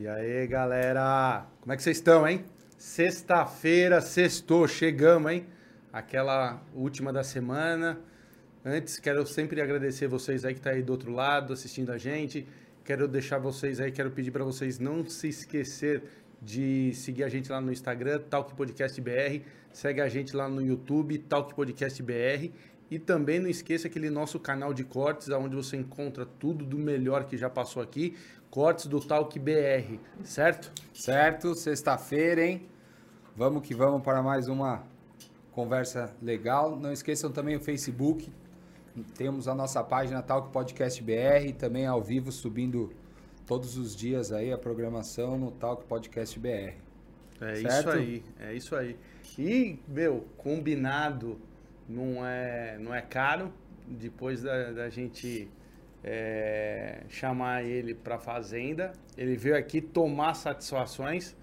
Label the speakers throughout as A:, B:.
A: E aí, galera? Como é que vocês estão, hein? Sexta-feira, sextou, chegamos, hein? Aquela última da semana. Antes, quero sempre agradecer vocês aí que tá aí do outro lado assistindo a gente. Quero deixar vocês aí, quero pedir para vocês não se esquecer de seguir a gente lá no Instagram, Talk Podcast BR. Segue a gente lá no YouTube, Talk Podcast BR. E também não esqueça aquele nosso canal de cortes, onde você encontra tudo do melhor que já passou aqui. Cortes do Talk BR, certo?
B: Certo, sexta-feira, hein? Vamos que vamos para mais uma conversa legal. Não esqueçam também o Facebook. Temos a nossa página Talk Podcast BR, também ao vivo subindo todos os dias aí a programação no Talk Podcast BR.
A: É
B: Certo?
A: isso aí, é isso aí. E, meu, combinado não é, não é caro. Depois da, da gente é, chamar ele para fazenda, ele veio aqui tomar satisfações.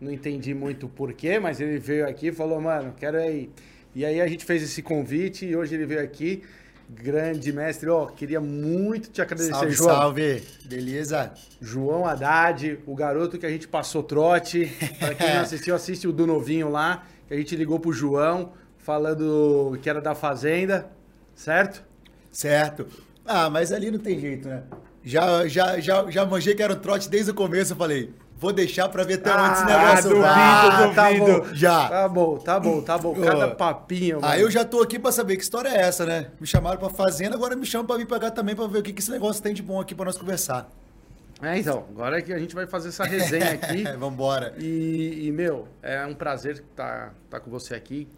A: Não entendi muito porquê, mas ele veio aqui e falou, mano, quero ir. E aí a gente fez esse convite e hoje ele veio aqui. Grande mestre, ó, queria muito te agradecer,
C: Salve,
A: João.
C: salve. Beleza?
A: João Haddad, o garoto que a gente passou trote. Pra quem não assistiu, assiste o do novinho lá, que a gente ligou pro João, falando que era da Fazenda, certo?
C: Certo. Ah, mas ali não tem jeito, né? Já, já, já, já manjei que era um trote desde o começo. Eu falei, vou deixar pra ver até onde esse negócio
A: duvido,
C: vai.
A: tá
C: duvido.
A: bom.
C: Já.
A: Tá bom, tá bom, tá bom. Cada papinho,
C: Ah,
A: mano.
C: eu já tô aqui pra saber que história é essa, né? Me chamaram pra fazenda, agora me chamam pra vir pra cá também pra ver o que, que esse negócio tem de bom aqui pra nós conversar.
A: É, então, agora é que a gente vai fazer essa resenha aqui.
C: Vambora.
A: E, e, meu, é um prazer estar tá, com você aqui.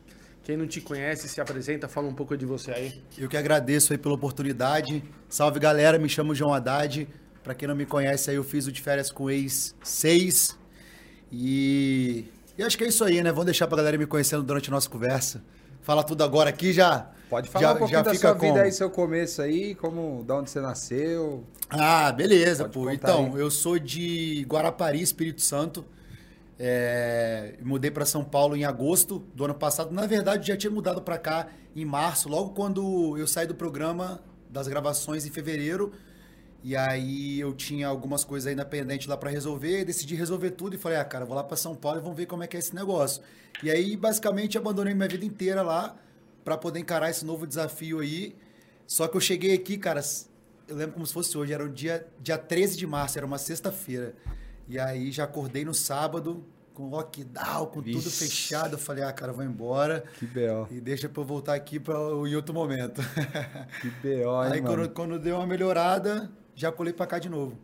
A: Quem não te conhece, se apresenta, fala um pouco de você aí.
C: Eu que agradeço aí pela oportunidade. Salve, galera. Me chamo João Haddad. Pra quem não me conhece aí, eu fiz o de férias com o ex 6. E... e acho que é isso aí, né? Vamos deixar pra galera me conhecendo durante a nossa conversa. Fala tudo agora aqui já.
B: Pode falar
C: já,
B: um pouquinho
C: já
B: da
C: fica
B: sua vida
C: como?
B: aí, seu começo aí, como, da onde você nasceu.
C: Ah, beleza,
B: Pode
C: pô. Então,
B: aí.
C: eu sou de Guarapari, Espírito Santo. É, mudei para São Paulo em agosto do ano passado. Na verdade, já tinha mudado para cá em março, logo quando eu saí do programa das gravações em fevereiro. E aí eu tinha algumas coisas ainda pendentes lá para resolver, decidi resolver tudo e falei: "Ah, cara, vou lá para São Paulo e vamos ver como é que é esse negócio". E aí basicamente abandonei minha vida inteira lá para poder encarar esse novo desafio aí. Só que eu cheguei aqui, cara, eu lembro como se fosse hoje, era o dia, dia 13 de março, era uma sexta-feira. E aí já acordei no sábado, com lockdown, com tudo
B: Vixe.
C: fechado. Eu falei, ah, cara, vou embora.
B: Que B.O.
C: E deixa pra eu voltar aqui pra, em outro momento.
B: Que B.O., hein,
C: aí
B: mano?
C: quando, quando deu uma melhorada, já colei pra cá de novo.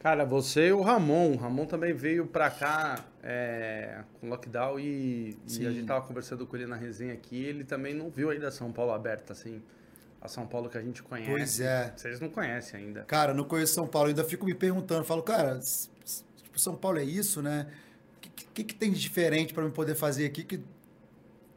A: Cara, você e o Ramon. O Ramon também veio pra cá é, com lockdown e, e a gente tava conversando com ele na resenha aqui. Ele também não viu ainda São Paulo aberta, assim. A São Paulo que a gente conhece.
C: Pois é.
A: Vocês não conhecem ainda.
C: Cara, não conheço São Paulo, ainda fico me perguntando. Falo, cara, tipo, São Paulo é isso, né? O que, que, que tem de diferente pra eu poder fazer aqui que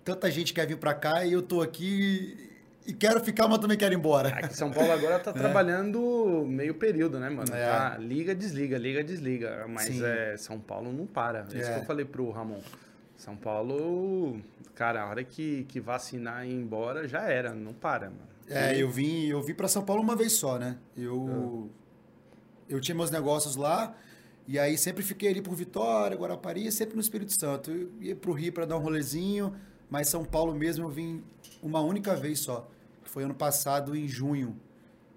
C: tanta gente quer vir pra cá e eu tô aqui e quero ficar, mas também quero ir embora.
A: Aqui São Paulo agora tá trabalhando meio período, né, mano?
C: É.
A: Tá, liga, desliga, liga, desliga. Mas
C: Sim.
A: é, São Paulo não para. É isso
C: É.
A: que eu falei pro Ramon. São Paulo, cara, a hora que, que vacinar e ir embora já era, não para, mano.
C: É, eu vim, eu vim para São Paulo uma vez só, né? Eu eu tinha meus negócios lá e aí sempre fiquei ali por Vitória, Guarapari, sempre no Espírito Santo. Eu ia pro Rio para dar um rolezinho, mas São Paulo mesmo eu vim uma única vez só, que foi ano passado em junho,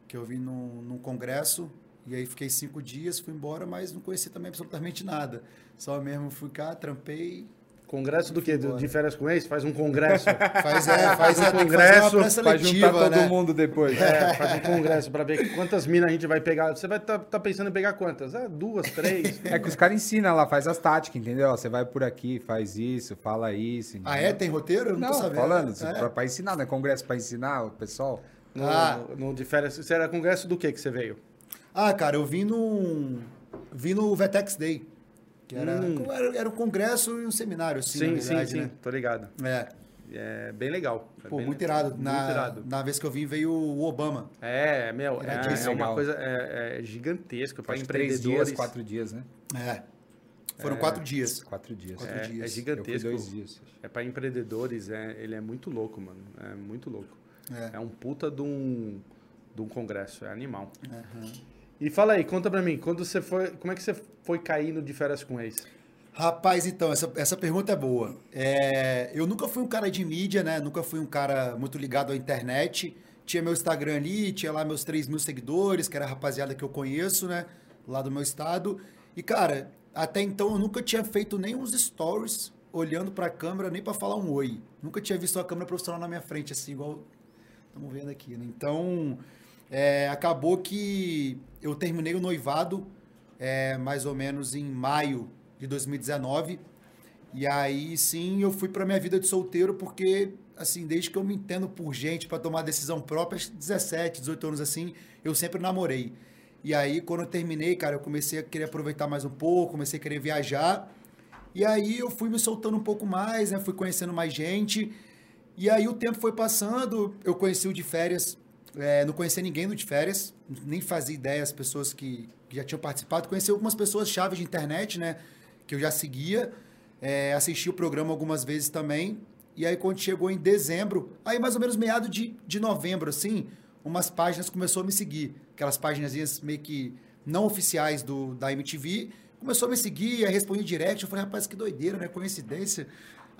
C: que eu vim num, num congresso e aí fiquei cinco dias, fui embora, mas não conheci também absolutamente nada. Só mesmo fui cá, trampei.
A: Congresso do quê? De férias com ex? Faz um congresso.
C: Faz é, faz
A: Um
C: é,
A: congresso,
C: uma
B: Pra juntar todo
C: né?
B: mundo depois.
A: É, faz um congresso pra ver quantas minas a gente vai pegar. Você vai estar pensando em pegar quantas? Ah, duas, três.
B: É que os caras ensinam lá, faz as táticas, entendeu? Você vai por aqui, faz isso, fala isso.
C: Ah,
B: entendeu?
C: é? Tem roteiro? Eu não,
B: Não,
C: tô sabendo.
B: falando,
C: É.
B: pra, pra ensinar, né? Congresso pra ensinar o pessoal.
A: No,
C: Ah.
A: no de férias. Você era congresso do que que você veio?
C: Ah, cara, eu vim no. Vim no Vetex Day. Que era,
A: Hum.
C: era, era um congresso e um seminário, assim,
A: sim,
C: na verdade,
A: sim, sim.
C: né?
A: Tô ligado.
C: É.
A: É bem legal. É
C: Pô,
A: bem
C: muito
A: legal.
C: irado.
A: Muito
C: Na,
A: irado.
C: na vez que eu vim veio o Obama.
A: É, meu, é,
C: Iradíssimo.
A: é uma coisa é, é gigantesca para
B: que três
A: empreendedores.
B: dias, quatro dias, né?
C: É. Foram quatro dias.
B: Quatro dias.
C: Quatro
A: É,
C: dias.
A: é
B: Eu
A: gigantesco.
B: fui dois dias.
A: É para empreendedores, é, ele é muito louco, mano. É muito louco.
C: É.
A: É um puta de um, de um congresso, é animal.
C: Aham.
A: E fala aí, conta pra mim, quando você foi, como é que você foi caindo de férias com ex?
C: Rapaz, então, essa, essa pergunta é boa. É, eu nunca fui um cara de mídia, né? Nunca fui um cara muito ligado à internet. Tinha meu Instagram ali, tinha lá meus 3 mil seguidores, que era a rapaziada que eu conheço, né? Lá do meu estado. E, cara, até então eu nunca tinha feito nem uns stories olhando pra câmera, nem pra falar um oi. Nunca tinha visto a câmera profissional na minha frente, assim, igual estamos vendo aqui, né? Então, é, acabou que eu terminei o noivado é, mais ou menos em maio de 2019. E aí sim eu fui para minha vida de solteiro porque assim, desde que eu me entendo por gente para tomar decisão própria, 17, 18 anos assim, eu sempre namorei. E aí quando eu terminei, cara, eu comecei a querer aproveitar mais um pouco, comecei a querer viajar. E aí eu fui me soltando um pouco mais, né? Fui conhecendo mais gente. E aí o tempo foi passando, eu conheci o de férias, é, não conhecia ninguém no de férias, nem fazia ideia as pessoas que, que já tinham participado. Conheci algumas pessoas chaves de internet, né? Que eu já seguia. É, assisti o programa algumas vezes também. E aí, quando chegou em dezembro, aí mais ou menos meado de, de novembro, assim, umas páginas começou a me seguir. Aquelas páginas meio que não oficiais do, da MTV. Começou a me seguir, aí respondi direct. Eu falei, rapaz, que doideira, né? Coincidência.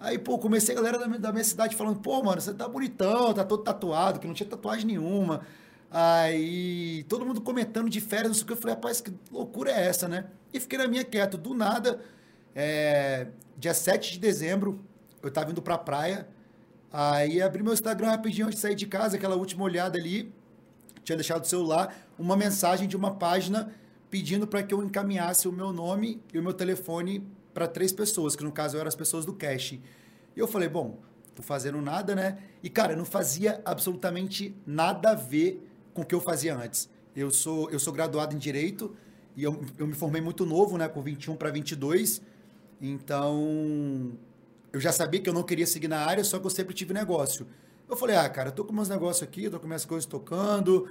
C: Aí, pô, comecei a galera da minha, da minha cidade falando, pô, mano, você tá bonitão, tá todo tatuado, que não tinha tatuagem nenhuma. Aí, todo mundo comentando de férias, não sei o que. Eu falei, rapaz, que loucura é essa, né? E fiquei na minha quieto. Do nada, é, dia 7 de dezembro, eu tava indo pra praia. Aí abri meu Instagram rapidinho antes de sair de casa, aquela última olhada ali. Tinha deixado o celular, uma mensagem de uma página pedindo para que eu encaminhasse o meu nome e o meu telefone para três pessoas, que no caso eram as pessoas do cash. E eu falei, bom, tô fazendo nada, né? E cara, não fazia absolutamente nada a ver com o que eu fazia antes. Eu sou, eu sou graduado em Direito e eu, eu me formei muito novo, né? Com 21 para 22. Então, eu já sabia que eu não queria seguir na área, só que eu sempre tive negócio. Eu falei, ah, cara, tô com meus negócios aqui, tô com minhas coisas tocando,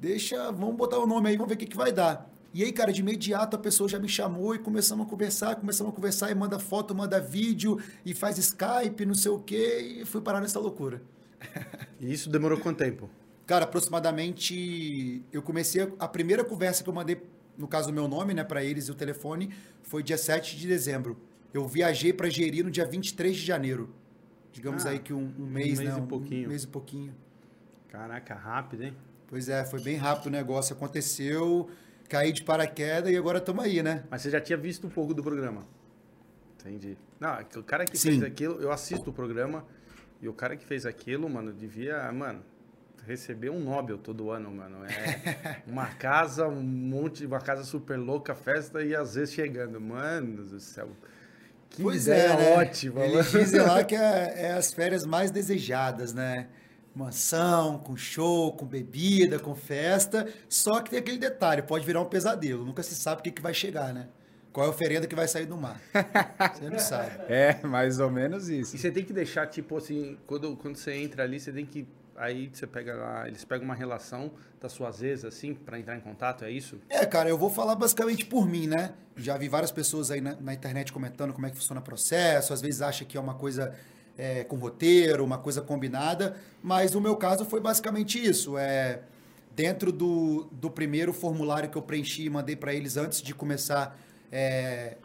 C: deixa, vamos botar o nome aí, vamos ver o que, que vai dar. E aí, cara, de imediato a pessoa já me chamou e começamos a conversar, começamos a conversar e manda foto, manda vídeo e faz Skype, não sei o quê, e fui parar nessa loucura.
A: E isso demorou quanto tempo?
C: Cara, aproximadamente, eu comecei, a, a primeira conversa que eu mandei, no caso do meu nome, né, para eles e o telefone, foi dia 7 de dezembro. Eu viajei para Jeri no dia 23 de janeiro. Digamos
A: Ah,
C: aí que um, um mês,
A: mês
C: né?
A: e
C: um
A: pouquinho.
C: mês e pouquinho.
A: Caraca, rápido, hein?
C: Pois é, foi bem rápido o negócio. Aconteceu, caí de paraquedas e agora estamos aí, né?
A: Mas você já tinha visto um pouco do programa. Entendi. Não, é o cara que
C: Sim.
A: fez aquilo, eu assisto o programa e o cara que fez aquilo, mano, devia, mano, receber um Nobel todo ano, mano. É uma casa, um monte, uma casa super louca, festa e às vezes chegando. Mano do céu. Que ideia
C: né?
A: ótima,
C: Eles
A: mano.
C: dizem lá que é, é as férias mais desejadas, né? Mansão, com show, com bebida, com festa. Só que tem aquele detalhe, pode virar um pesadelo. Nunca se sabe o que, que vai chegar, né? Qual é a oferenda que vai sair do mar. Você não sabe.
B: É, mais ou menos isso.
A: E você tem que deixar, tipo assim, quando, quando você entra ali, você tem que. Aí você pega lá, eles pegam uma relação das suas ex, assim, pra entrar em contato, é isso?
C: É, cara, eu vou falar basicamente por mim, né? Já vi várias pessoas aí na, na internet comentando como é que funciona o processo, às vezes acha que é uma coisa é, com roteiro, uma coisa combinada, mas no meu caso foi basicamente isso. É, dentro do, do primeiro formulário que eu preenchi e mandei para eles antes de começar é,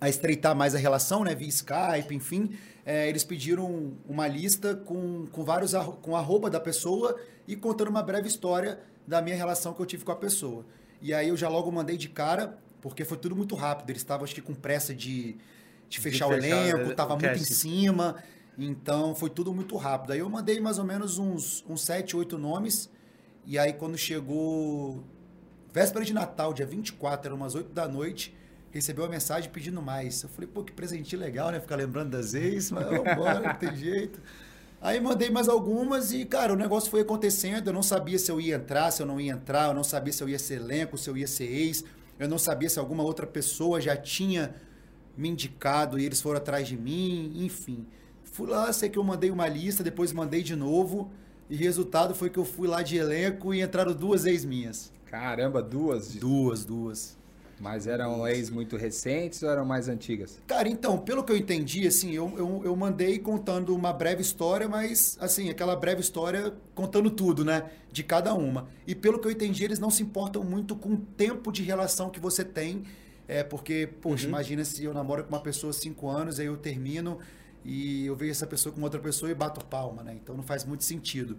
C: a estreitar mais a relação, né, via Skype, enfim, é, eles pediram uma lista com, com vários com arroba da pessoa e contando uma breve história da minha relação que eu tive com a pessoa. E aí eu já logo mandei de cara, porque foi tudo muito rápido. Eles estavam acho que com pressa de, de fechar o
A: fechar
C: elenco,
A: o
C: tava muito em cima. Então foi tudo muito rápido. Aí eu mandei mais ou menos uns, uns 7, 8 nomes. E aí quando chegou véspera de Natal, dia 24, eram umas 8 da noite, recebeu uma mensagem pedindo mais. Eu falei, pô, que presentinho legal, né? Ficar lembrando das ex, mas vambora, não tem jeito. Aí mandei mais algumas e, cara, o negócio foi acontecendo. Eu não sabia se eu ia entrar, se eu não ia entrar, eu não sabia se eu ia ser elenco, se eu ia ser ex, eu não sabia se alguma outra pessoa já tinha me indicado e eles foram atrás de mim, enfim. Fui lá, sei que eu mandei uma lista, depois mandei de novo, e resultado foi que eu fui lá de elenco e entraram duas ex minhas.
B: Caramba, duas.
C: Duas, duas.
B: Mas eram ex muito recentes ou eram mais antigas?
C: Cara, então, pelo que eu entendi, assim, eu, eu, eu mandei contando uma breve história, mas, assim, aquela breve história contando tudo, né? De cada uma. E pelo que eu entendi, eles não se importam muito com o tempo de relação que você tem. É, porque, poxa,
A: Uhum.
C: imagina se eu namoro com uma pessoa há cinco anos, aí eu termino e eu vejo essa pessoa com outra pessoa e bato palma, né? Então não faz muito sentido.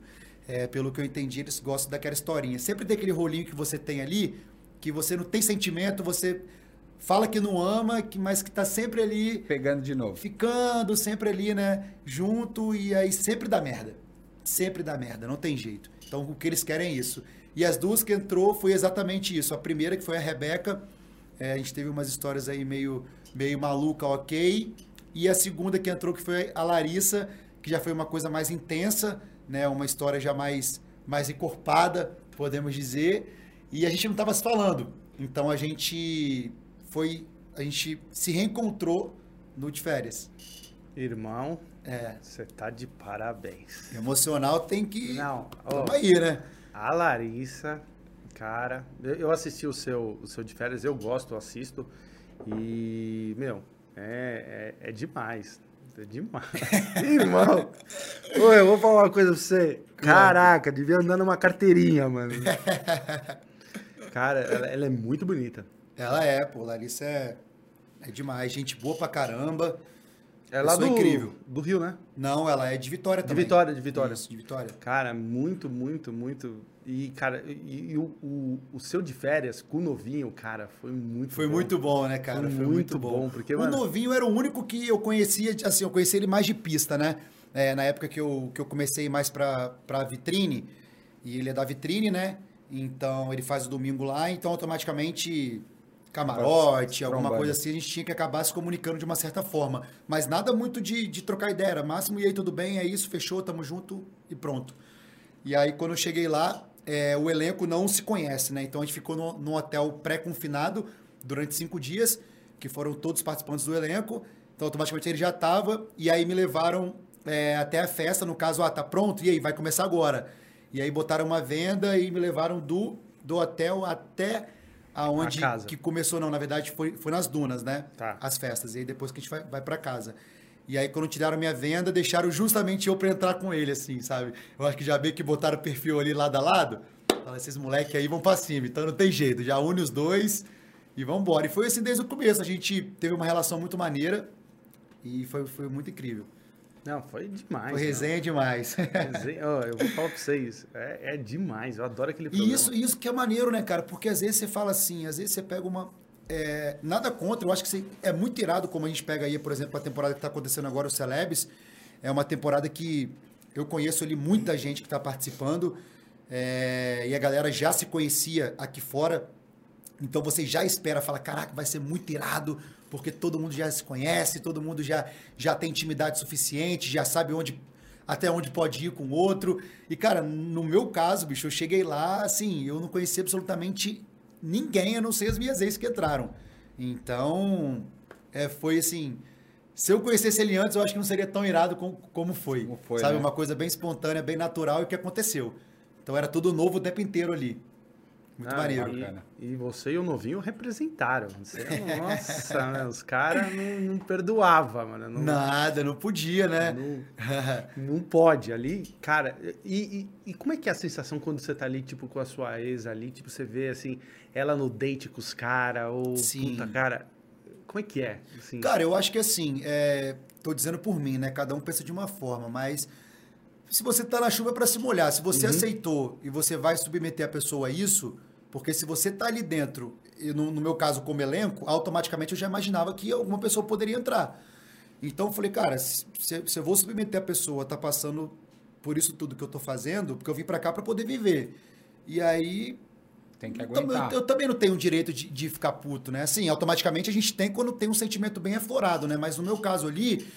C: É, pelo que eu entendi, eles gostam daquela historinha. Sempre tem aquele rolinho que você tem ali, que você não tem sentimento, você fala que não ama, que- mas que tá sempre ali
B: Pegando de novo.
C: ficando sempre ali, né, junto e aí sempre dá merda. Sempre dá merda, não tem jeito. Então o que eles querem é isso. E as duas que entrou foi exatamente isso. A primeira que foi a Rebeca, é, a gente teve umas histórias aí meio meio maluca, OK. E a segunda que entrou que foi a Larissa, que já foi uma coisa mais intensa, né, uma história já mais mais encorpada, podemos dizer. E a gente não estava se falando. Então a gente foi a gente se reencontrou no de férias.
A: Irmão,
C: É,
A: você tá de parabéns.
C: emocional tem que.
A: Não, ó,
C: aí, né?
A: a Larissa, cara, eu, eu assisti o seu, o seu de férias, eu gosto, eu assisto. E, meu, é, é, é demais. É demais. Irmão, ô, eu vou falar uma coisa pra você. Caraca, devia andar numa carteirinha, mano. Cara, ela, ela é muito bonita.
C: Ela é, pô, Larissa é, é demais. Gente boa pra caramba.
A: É lá do,
C: incrível.
A: do Rio, né?
C: Não, ela é de Vitória
A: De
C: também.
A: Vitória, de Vitória.
C: Isso, de Vitória.
A: Cara, muito, muito, muito. E, cara, e, e o, o, o seu de férias com o novinho, cara, foi muito
C: Foi
A: bom.
C: muito bom, né, cara?
A: Foi
C: Foi,
A: muito
C: muito,
A: bom,
C: bom.
A: porque,
C: o
A: mano-
C: novinho era o único que eu conhecia, assim, eu conheci ele mais de pista, né? É, na época que eu, que eu comecei mais pra, pra vitrine, e ele é da vitrine, né? Então ele faz o domingo lá, então automaticamente camarote, alguma coisa assim, a gente tinha que acabar se comunicando de uma certa forma. Mas nada muito de, de trocar ideia, era máximo, e aí tudo bem, é isso, fechou, tamo junto e pronto. E aí, quando eu cheguei lá, é, o elenco não se conhece, né? Então a gente ficou no, num hotel pré-confinado durante cinco dias, que foram todos participantes do elenco. Então, automaticamente ele já tava, e aí me levaram é, até a festa, no caso, ah, tá pronto? E aí, vai começar agora. E aí botaram uma venda e me levaram do, do hotel até aonde que começou, não, na verdade foi, foi nas dunas, né?
A: Tá.
C: As festas. E aí depois que a gente vai, vai para casa. E aí, quando tiraram minha venda, deixaram justamente eu pra entrar com ele, assim, sabe? Eu acho que já meio que botaram o perfil ali lado a lado. Fala, esses moleques aí vão pra cima, então não tem jeito. Já une os dois e vambora. E foi assim desde o começo. A gente teve uma relação muito maneira e foi, foi muito incrível.
A: Não, foi demais.
C: foi resenha demais.
A: não. Resenha, ó, eu vou falar pra vocês. É, é demais. Eu adoro aquele programa.
C: E isso, isso que é maneiro, né, cara? Porque às vezes você fala assim, às vezes você pega uma. É, nada contra, eu acho que é muito irado como a gente pega aí, por exemplo, a temporada que tá acontecendo agora, o Celebs. É uma temporada que eu conheço ali muita gente que tá participando. é, e a galera já se conhecia aqui fora. Então você já espera, fala, caraca, vai ser muito irado, porque todo mundo já se conhece, todo mundo já, já tem intimidade suficiente, já sabe onde até onde pode ir com o outro. E, cara, no meu caso, bicho, eu cheguei lá, assim, eu não conhecia absolutamente ninguém, a não ser as minhas ex que entraram. Então, é, foi assim. Se eu conhecesse ele antes, eu acho que não seria tão irado com- como foi.
B: Como foi,
C: sabe?
B: né?
C: Uma coisa bem espontânea, bem natural e o que aconteceu. Então era tudo novo o tempo inteiro ali. Muito
A: Ah,
C: maneiro.
A: E,
B: Bacana.
A: e você e o novinho representaram. Você, nossa, né, os caras não, não perdoava, mano. Não,
C: Nada, não podia, né?
A: não, não pode ali. Cara, e, e, e como é que é a sensação quando você tá ali, tipo, com a sua ex ali? Tipo, você vê, assim, ela no date com os caras, ou
C: Sim.
A: puta, cara... Como é que é? Assim,
C: Cara, eu acho que assim, é, tô dizendo por mim, né? Cada um pensa de uma forma, mas se você tá na chuva é pra se molhar, se você aceitou e você vai submeter a pessoa a isso, porque se você tá ali dentro, e no, no meu caso como elenco, automaticamente eu já imaginava que alguma pessoa poderia entrar. Então eu falei, cara, se, se- eu vou submeter a pessoa, tá passando por isso tudo que eu tô fazendo, porque eu vim pra cá pra poder viver. E aí
B: Tem que aguentar.
C: Eu, eu também não tenho o direito de, de ficar puto, né? Assim, automaticamente a gente tem quando tem um sentimento bem aflorado, né? Mas no meu caso ali,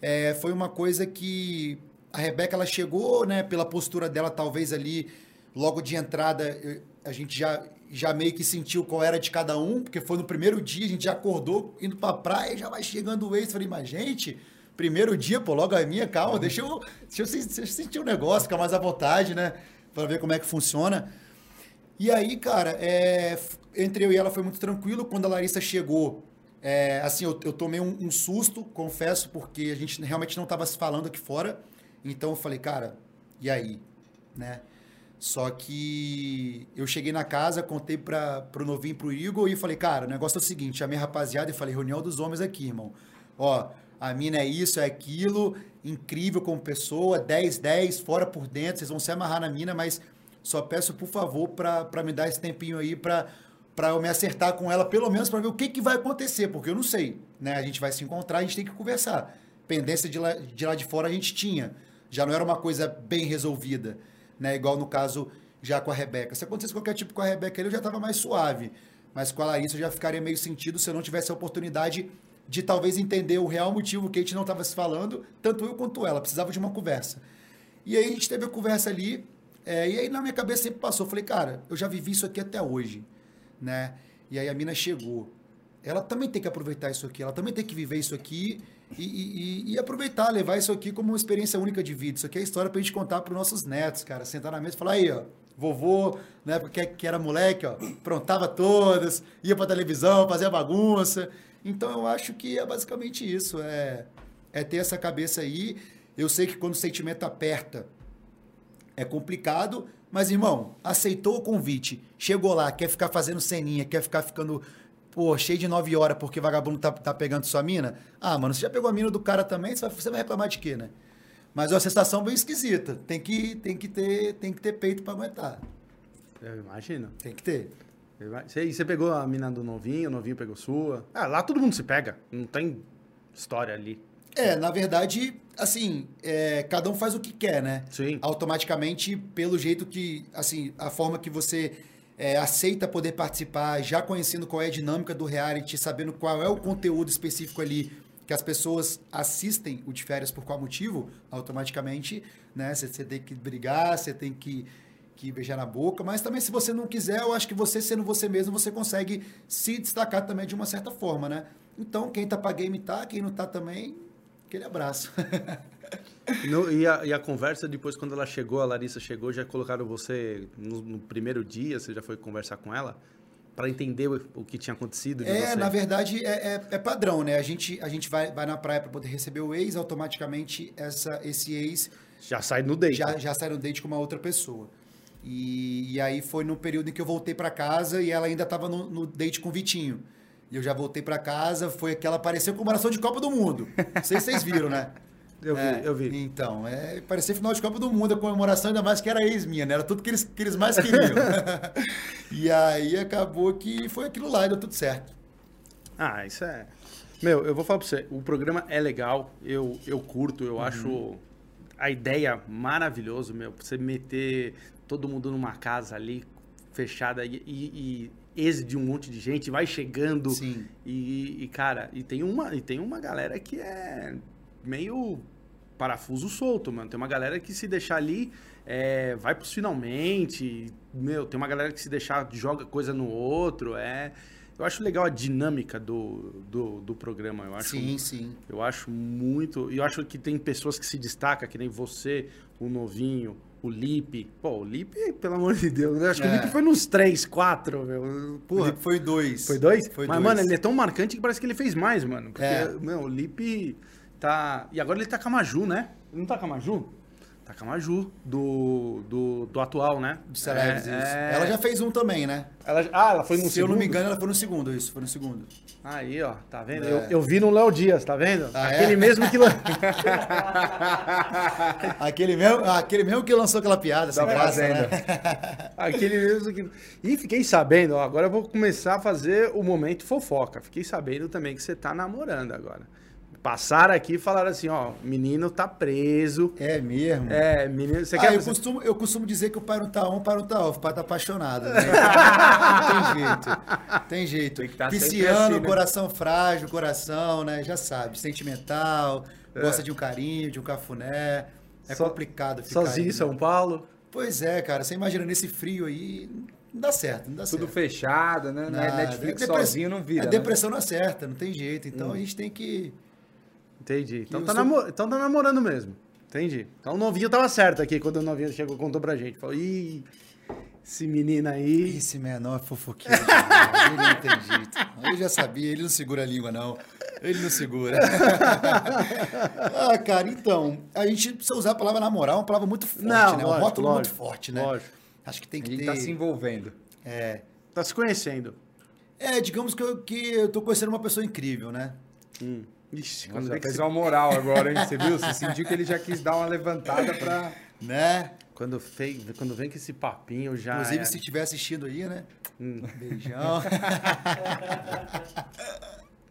C: é, foi uma coisa que a Rebeca, ela chegou, né? Pela postura dela, talvez ali, logo de entrada, eu- a gente já, já meio que sentiu qual era de cada um, porque foi no primeiro dia, a gente já acordou indo pra praia, já vai chegando o ex. Falei, mas gente, primeiro dia, pô, logo a minha, calma, deixa eu, deixa eu, deixa eu sentir o negócio, ficar mais à vontade, né? Pra ver como é que funciona. E aí, cara, é, entre eu e ela foi muito tranquilo. Quando a Larissa chegou, é, assim, eu, eu tomei um, um susto, confesso, porque a gente realmente não estava se falando aqui fora. Então eu falei, cara, e aí? Né? Só que eu cheguei na casa, contei para pro novinho, pro Igor, e falei, cara, o negócio é o seguinte, a rapaziada e falei, reunião dos homens aqui, irmão. Ó, a mina é isso, é aquilo, incrível como pessoa, 10, 10, fora por dentro, vocês vão se amarrar na mina, mas só peço, por favor, pra me dar esse tempinho aí pra, pra eu me acertar com ela, pelo menos pra ver o que, que vai acontecer, porque eu não sei, né? A gente vai se encontrar, a gente tem que conversar. Pendência de lá de, lá de fora a gente tinha, já não era uma coisa bem resolvida, né? Igual no caso já com a Rebeca. Se acontecesse qualquer tipo com a Rebeca, eu já tava mais suave, mas com a Larissa eu já ficaria meio sentido se eu não tivesse a oportunidade de talvez entender o real motivo que a gente não estava se falando, tanto eu quanto ela, precisava de uma conversa. E aí a gente teve a conversa ali, é, e aí na minha cabeça sempre passou, falei, cara, eu já vivi isso aqui até hoje, né? E aí a mina chegou. Ela também tem que aproveitar isso aqui, ela também tem que viver isso aqui e, e- e- aproveitar, levar isso aqui como uma experiência única de vida. Isso aqui é história pra gente contar pros nossos netos, cara. Sentar na mesa e falar, aí, ó, vovô, na época que- era moleque, ó, aprontava todas, ia pra televisão, fazia bagunça. Então eu acho que é basicamente isso, é, é ter essa cabeça aí. Eu sei que quando o sentimento aperta, é complicado, mas irmão, aceitou o convite, chegou lá, quer ficar fazendo ceninha, quer ficar ficando, pô, cheio de nove horas porque vagabundo tá, tá pegando sua mina? Ah, mano, você já pegou a mina do cara também, você vai, você vai reclamar de quê, né? Mas é uma sensação bem esquisita. Tem que, tem que, ter, tem que ter peito pra aguentar.
A: Eu imagino.
C: Tem que ter.
A: Você, e você pegou a mina do novinho, o novinho pegou sua. Ah, lá todo mundo se pega. Não tem história ali.
C: É, na verdade, assim, é, cada um faz o que quer, né?
A: Sim.
C: Automaticamente, pelo jeito que, assim, a forma que você é, aceita poder participar, já conhecendo qual é a dinâmica do reality, sabendo qual é o conteúdo específico ali que as pessoas assistem o de férias por qual motivo, automaticamente, né? Você, tem que brigar, você tem que, que beijar na boca, mas também se você não quiser, eu acho que você sendo você mesmo, você consegue se destacar também de uma certa forma, né? Então, quem tá pra game tá, quem não tá também, aquele abraço.
A: No- e, a, e a conversa depois, quando ela chegou, a Larissa chegou, já colocaram você no, no primeiro dia, você já foi conversar com ela? Pra entender o, o que tinha acontecido
C: É,
A: você?
C: na verdade, é, é- é padrão, né? A gente, a gente vai, vai na praia para poder receber o ex, automaticamente essa, esse ex
A: Já sai no date.
C: já, já sai no date com uma outra pessoa. E, e aí foi no período em que eu voltei para casa e ela ainda estava no, no date com o Vitinho. E eu já voltei para casa, foi que ela apareceu com comemoração de Copa do Mundo. Não sei se vocês viram, né?
A: Eu vi,
C: É,
A: eu vi.
C: Então, é, parecia final de Copa do Mundo, a comemoração, ainda mais que era ex minha, né? Era tudo que eles, que eles mais queriam. e aí acabou que foi aquilo lá e deu tudo certo.
A: Ah, isso é. Meu, eu vou falar pra você, o programa é legal, eu, eu curto,
C: Uhum.
A: eu acho a ideia maravilhosa, meu. Você meter todo mundo numa casa ali, fechada, e, e ex de um monte de gente, vai chegando.
C: Sim.
A: E, e, cara, e tem, uma, e tem uma galera que é meio parafuso solto, mano. Tem uma galera que se deixar ali, é, vai pros finalmente. Meu, tem uma galera que se deixar joga coisa no outro. É, eu acho legal a dinâmica do, do, do programa. Eu acho,
C: Sim, sim.
A: eu acho muito. E eu acho que tem pessoas que se destacam, que nem você, o novinho, o Lipe. Pô, o Lipe, pelo amor de Deus, né? Acho que o
C: É.
A: Lipe foi nos três, quatro, meu. Porra.
C: Foi dois.
A: Foi dois?
C: Foi
A: Mas,
C: dois.
A: mano, ele é tão marcante que parece que ele fez mais, mano. Porque,
C: É.
A: meu, o Lipe tá. E agora ele tá com a Maju, né? Ele não tá com a Maju? Tá com a Maju, do, do, do atual, né?
C: Do Celebs,
A: É,
C: isso.
A: é.
C: Ela já fez um também, né?
A: Ela- Ah, ela foi no
C: Se eu não me
A: segundo?
C: engano, ela foi no segundo, isso, foi no segundo.
A: Aí, ó, tá vendo?
C: É.
A: Eu, eu vi no Léo Dias, tá vendo?
C: Ah,
A: Aquele
C: é?
A: mesmo que.
C: aquele, mesmo, aquele mesmo que lançou aquela piada, sem
B: Da
C: graça,
B: Fazenda.
C: né?
A: Aquele mesmo que. E fiquei sabendo, ó, agora eu vou começar a fazer o momento fofoca. Fiquei sabendo também que você tá namorando agora. Passaram aqui e falaram assim, ó, menino tá preso.
C: É mesmo.
A: É, menino. Você
C: Ah,
A: quer
C: eu,
A: você-
C: costumo, eu costumo dizer que o pai não tá on, o pai não tá off, o pai tá apaixonado. Né? não tem jeito. Tem jeito.
B: Tem que tá
C: Pisciano,
B: assim, né?
C: coração frágil, coração, né? Já sabe, sentimental,
A: É.
C: gosta de um carinho, de um cafuné. É
A: So-
C: complicado ficar.
A: Sozinho em
C: aí,
A: São
C: né?
A: Paulo.
C: Pois é, cara. Você imagina nesse frio aí, não dá certo, não dá
B: Tudo
C: certo.
B: fechado, né?
C: Nada.
B: Netflix sozinho não vira.
C: É
B: né?
C: depressão não acerta, não tem jeito. Então
A: Hum.
C: a gente tem que.
A: Entendi. Então tá, então tá namorando mesmo. Entendi. Então o novinho tava certo aqui quando o novinho chegou contou pra gente. Falou, ih. Esse menino aí.
C: Esse menor é fofoqueiro. ele não tem jeito. Eu já sabia, ele não segura a língua, não. Ele não segura. ah, cara, então, a gente precisa usar a palavra namorar, é uma palavra muito forte,
A: Não,
C: né?
A: lógico,
C: um rótulo muito
A: lógico,
C: forte, né?
A: lógico.
C: Acho que tem
B: A
C: que
B: gente
C: ter...
B: tá se envolvendo.
C: É,
A: Tá se conhecendo.
C: é, digamos que eu, que eu tô conhecendo uma pessoa incrível, né?
A: Hum. Ixi, quando
B: Nossa, fez
A: esse-
B: uma moral agora, hein? Você viu? Você sentiu que ele já quis dar uma levantada pra...
C: Né?
A: quando, fei- quando vem com esse papinho já.
C: Inclusive,
A: é-
C: se estiver assistindo aí, né?
A: Hum.
C: Beijão.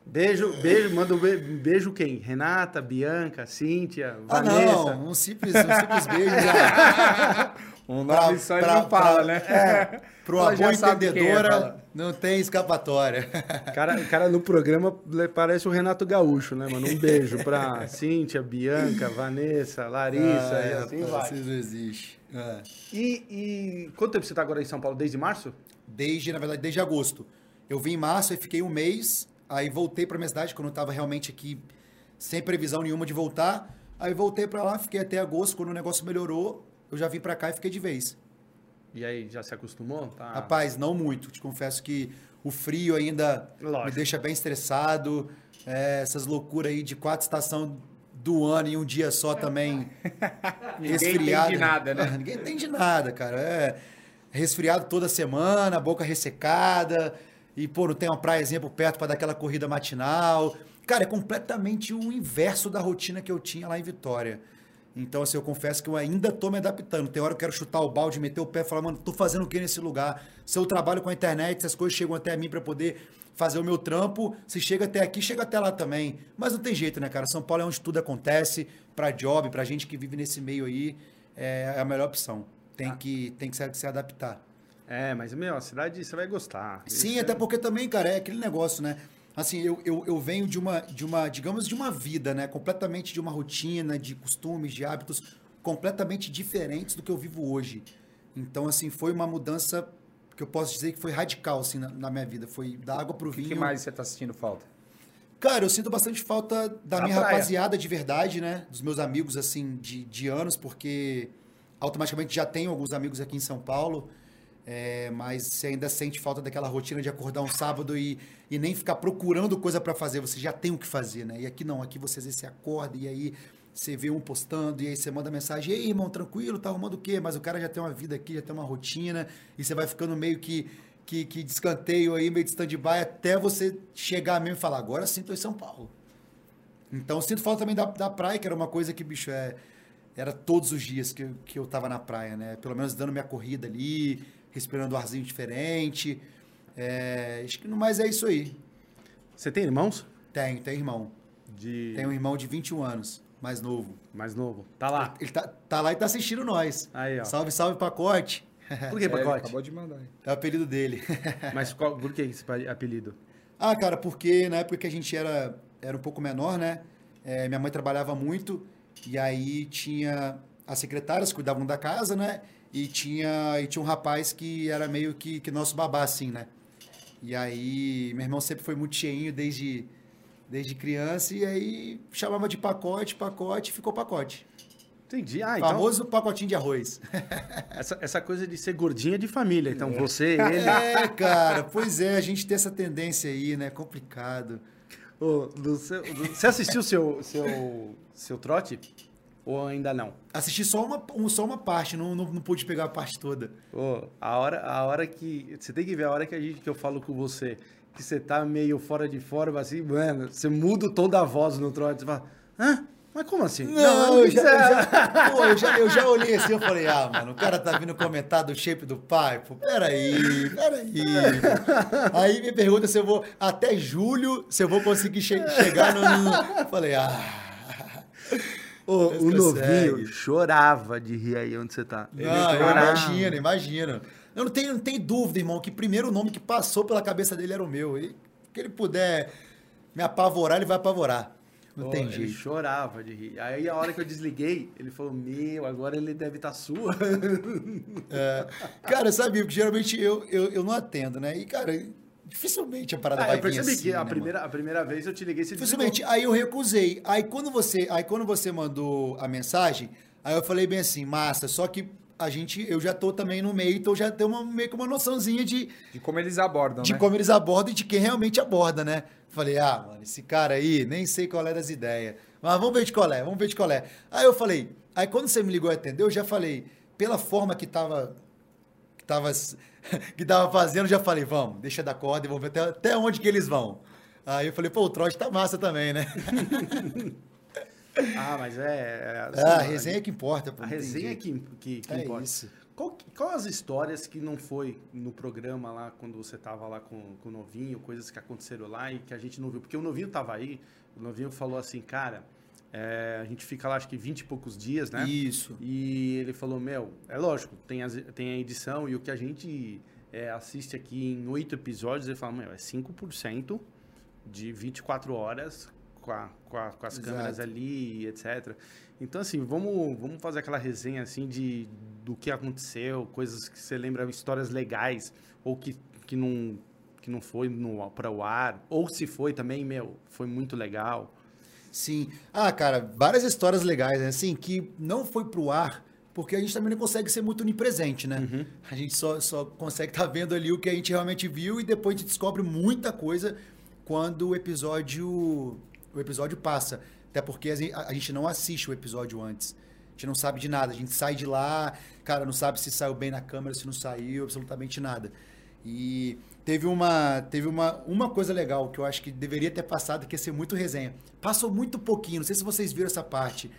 A: Beijo, beijo, manda um be- beijo quem? Renata, Bianca, Cíntia,
C: ah,
A: Vanessa.
C: não, um simples, um simples beijo já.
B: Um
C: Pra-
B: nome só ele
C: pra-
B: não fala,
C: pra-
B: né?
C: É, pro
B: quem é,
C: entendedora,
B: fala.
C: não tem escapatória.
A: O cara, cara no programa parece o Renato Gaúcho, né, mano? Um beijo pra Cíntia, Bianca, Vanessa, Larissa
C: Ah,
A: e
C: é,
A: assim vai.
C: Isso não existe. É.
A: E, e quanto tempo você tá agora em São Paulo? Desde março?
C: Desde, na verdade, desde agosto. Eu vim em março, aí fiquei um mês, aí voltei pra minha cidade, quando eu tava realmente aqui sem previsão nenhuma de voltar. Aí voltei pra lá, fiquei até agosto, quando o negócio melhorou, eu já vim pra cá e fiquei de vez.
A: E aí, já se acostumou? Tá.
C: Rapaz, não muito. Te confesso que o frio ainda
A: Lógico.
C: me deixa bem estressado. É, essas loucuras aí de quatro estações do ano em um dia só também.
B: Ninguém
C: resfriado.
B: entende nada, né?
C: Ninguém entende nada, cara. É resfriado toda semana, boca ressecada. E, pô, não tem uma praia, exemplo, perto para dar aquela corrida matinal. Cara, é completamente o inverso da rotina que eu tinha lá em Vitória. Então, assim, eu confesso que eu ainda tô me adaptando. Tem hora que eu quero chutar o balde, meter o pé e falar, mano, tô fazendo o que nesse lugar? Se eu trabalho com a internet, essas coisas chegam até mim para poder fazer o meu trampo. Se chega até aqui, chega até lá também. Mas não tem jeito, né, cara? São Paulo é onde tudo acontece. Pra job, pra gente que vive nesse meio aí, é a melhor opção. Tem que, tem que se, se adaptar.
A: É, mas, meu, a cidade você vai gostar.
C: Sim,
A: Isso
C: até
A: é-
C: porque também, cara, é aquele negócio, né? Assim, eu, eu, eu venho de uma, de uma, digamos, de uma vida, né? Completamente de uma rotina, de costumes, de hábitos completamente diferentes do que eu vivo hoje. Então, assim, foi uma mudança que eu posso dizer que foi radical, assim, na, na minha vida. Foi da água pro
B: O que,
C: vinho.
B: que mais você tá sentindo falta?
C: Cara, eu sinto bastante falta da
A: Da
C: minha
A: praia.
C: rapaziada de verdade, né? Dos meus amigos, assim, de, de anos, porque automaticamente já tenho alguns amigos aqui em São Paulo, é, mas você ainda sente falta daquela rotina de acordar um sábado e, e nem ficar procurando coisa pra fazer, você já tem o que fazer, né? E aqui não, aqui você às vezes você acorda e aí você vê um postando e aí você manda mensagem, ei, irmão, tranquilo, tá arrumando o quê? Mas o cara já tem uma vida aqui, já tem uma rotina e você vai ficando meio que que, que aí, meio de stand-by, até você chegar mesmo e falar, agora sim tô em São Paulo. Então sinto falta também da, da praia, que era uma coisa que, bicho, é, era todos os dias que, que eu tava na praia, né? Pelo menos dando minha corrida ali, respirando um arzinho diferente. É, acho que no mais é isso aí.
A: Você tem irmãos?
C: Tenho, tenho irmão.
A: De.
C: Tenho um irmão de 21 anos, mais novo.
A: Mais novo. Tá lá.
C: Ele tá, tá lá e tá assistindo nós.
A: Aí, ó.
C: Salve, salve, pacote.
A: Por que,
B: É, ele
A: pacote?
B: acabou de mandar. aí.
C: É o apelido dele.
A: Mas qual, por que esse apelido?
C: Ah, cara, porque na época que a gente era, era um pouco menor, né? É, minha mãe trabalhava muito e aí tinha as secretárias que cuidavam da casa, né? E tinha, e tinha um rapaz que era meio que, que nosso babá, assim, né? E aí, meu irmão sempre foi muito cheinho desde, desde criança e aí chamava de pacote, pacote, ficou pacote.
A: Entendi. Ah, então.
C: Famoso pacotinho de arroz.
A: Essa, essa coisa de ser gordinha é de família. Então você, ele.
C: É, cara, pois é, a gente tem essa tendência aí, né? Complicado.
A: Ô, do seu- do- você assistiu seu, seu, seu trote? Ou ainda não?
C: Assisti só uma, um- só uma parte, não, não, não pude pegar a parte toda.
A: Ô, a hora, a hora que. Você tem que ver a hora que, a gente, que eu falo com você, que você tá meio fora de forma, assim, mano, você muda toda a voz no trote. Você fala, hã? Mas como assim?
C: Não,
A: eu
C: eu, já, eu, já, pô, eu, já, eu já olhei assim, eu falei, ah, mano, o cara tá vindo comentar do shape do pai, pô, peraí, peraí. pô. Aí me pergunta se eu vou, até julho, se eu vou conseguir che- chegar no, no... Eu Falei, ah...
A: O novinho chorava de rir aí onde você tá.
C: Não,
A: chorava.
C: imagino, imagino. Eu não tenho, não tenho dúvida, irmão, que primeiro o nome que passou pela cabeça dele era o meu. E que ele puder me apavorar, ele vai apavorar. Não
A: Pô,
C: tem
A: ele
C: jeito.
A: chorava de rir. Aí a hora que eu desliguei, ele falou: Meu, agora ele deve estar suando.
C: É, cara, sabe, porque geralmente eu, eu, eu não atendo, né? E, cara, dificilmente a parada
A: Ah,
C: vai
A: eu percebi
C: vir assim,
A: que a
C: né,
A: primeira, a primeira vez eu te liguei você
C: Dificilmente. Aí eu recusei. Aí quando você, aí quando você mandou a mensagem, aí eu falei bem assim, massa, só que a gente, eu já tô também no meio, então já tenho uma, meio que uma noçãozinha de,
B: De como eles abordam,
C: de
B: né?
C: como eles abordam e de quem realmente aborda, né? Falei, ah, mano, esse cara aí, nem sei qual é das ideias. Mas vamos ver de qual é, vamos ver de qual é. Aí eu falei, aí quando você me ligou e atendeu, eu já falei, pela forma que tava, que tava, que tava fazendo, já falei, vamos, deixa dar corda e vamos ver até, até onde que eles vão. Aí eu falei, pô, o trote tá massa também, né?
A: Ah, mas é. é assim,
C: Ah, a resenha é que importa, pô.
A: A resenha é que, que, que
C: É
A: importa.
C: isso.
A: Qual, qual as histórias que não foi no programa lá, quando você tava lá com, com o Novinho, coisas que aconteceram lá e que a gente não viu? Porque o Novinho tava aí, o Novinho falou assim, cara, é, a gente fica lá acho que 20 e poucos dias, né?
C: Isso.
A: E ele falou, meu, é lógico, tem, as- tem a edição e o que a gente é, assiste aqui em oito episódios, ele fala, meu, é 5% de 24 horas com, a- com, a- com as
C: Exato.
A: câmeras ali, etc. Então, assim, vamos, vamos fazer aquela resenha, assim, de, do que aconteceu, coisas que você lembra, histórias legais, ou que, que, não, que não foi para o ar, ou se foi também, meu, foi muito legal.
C: Sim. Ah, cara, várias histórias legais, né? Assim, que não foi pro ar, porque a gente também não consegue ser muito onipresente, né?
A: Uhum.
C: A gente só, só consegue estar vendo ali o que a gente realmente viu e depois a gente descobre muita coisa quando o episódio o episódio passa. Até porque a gente- a gente não assiste o episódio antes. A gente não sabe de nada. A gente sai de lá, cara, não sabe se saiu bem na câmera, se não saiu, absolutamente nada. E teve uma teve uma, uma coisa legal que eu acho que deveria ter passado, que ia ser muito resenha. Passou muito pouquinho, não sei se vocês viram essa parte,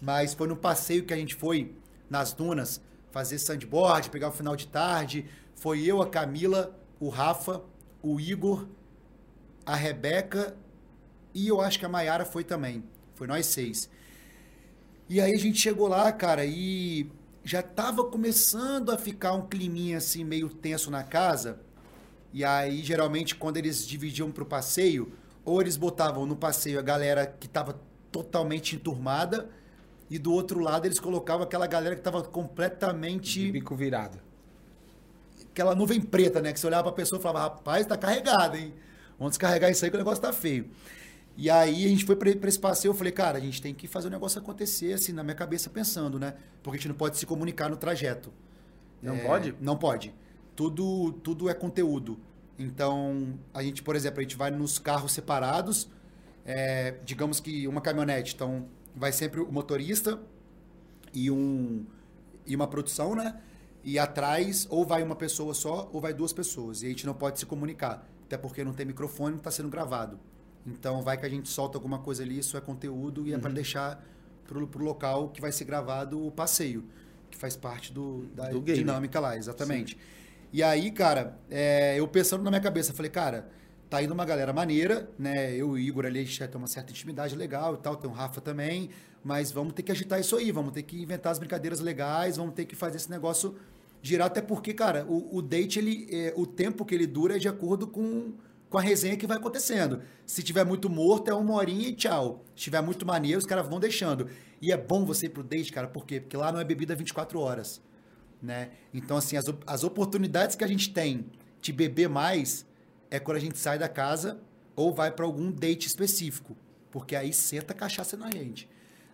C: mas foi no passeio que a gente foi nas dunas fazer sandboard, pegar o final de tarde. Foi eu, a Camila, o Rafa, o Igor, a Rebeca e eu acho que a Maiara foi também. Foi nós seis. E aí a gente chegou lá, cara, e já tava começando a ficar um climinha assim meio tenso na casa. E aí, geralmente, quando eles dividiam pro passeio, ou eles botavam no passeio a galera que tava totalmente enturmada, e do outro lado eles colocavam aquela galera que tava
B: De
C: completamente.
B: bico virado.
C: aquela nuvem preta, né? Que você olhava pra pessoa e falava, rapaz, tá carregado, hein? Vamos descarregar isso aí que o negócio tá feio. E aí a gente foi pra esse passeio, eu falei, cara, a gente tem que fazer o negócio acontecer, assim, na minha cabeça pensando, né? Porque a gente não pode se comunicar no trajeto.
A: Não
C: É,
A: pode?
C: Não pode. Tudo, tudo é conteúdo. Então, a gente, por exemplo, a gente vai nos carros separados, é, digamos que uma caminhonete, então vai sempre o motorista e, um, e uma produção, né? E atrás, ou vai uma pessoa só, ou vai duas pessoas. E a gente não pode se comunicar. Até porque não tem microfone, não está sendo gravado. Então, vai que a gente solta alguma coisa ali, isso é conteúdo e é para deixar pro, pro local que vai ser gravado o passeio, que faz parte do, da
A: Do
C: dinâmica lá, exatamente. E aí, cara, é, eu pensando na minha cabeça, falei, cara, tá indo uma galera maneira, né? Eu e o Igor ali, a gente já tem uma certa intimidade legal e tal, tem o Rafa também, mas vamos ter que agitar isso aí, vamos ter que inventar as brincadeiras legais, vamos ter que fazer esse negócio girar, até porque, cara, o, o date, ele, é, o tempo que ele dura é de acordo com, com a resenha que vai acontecendo. Se tiver muito morto, é uma horinha e tchau. Se tiver muito maneiro, os caras vão deixando. E é bom você ir pro date, cara, por quê? Porque lá não é bebida 24 horas né? Então, assim, as, as oportunidades que a gente tem de beber mais é quando a gente sai da casa ou vai para algum date específico, porque aí senta a cachaça na gente,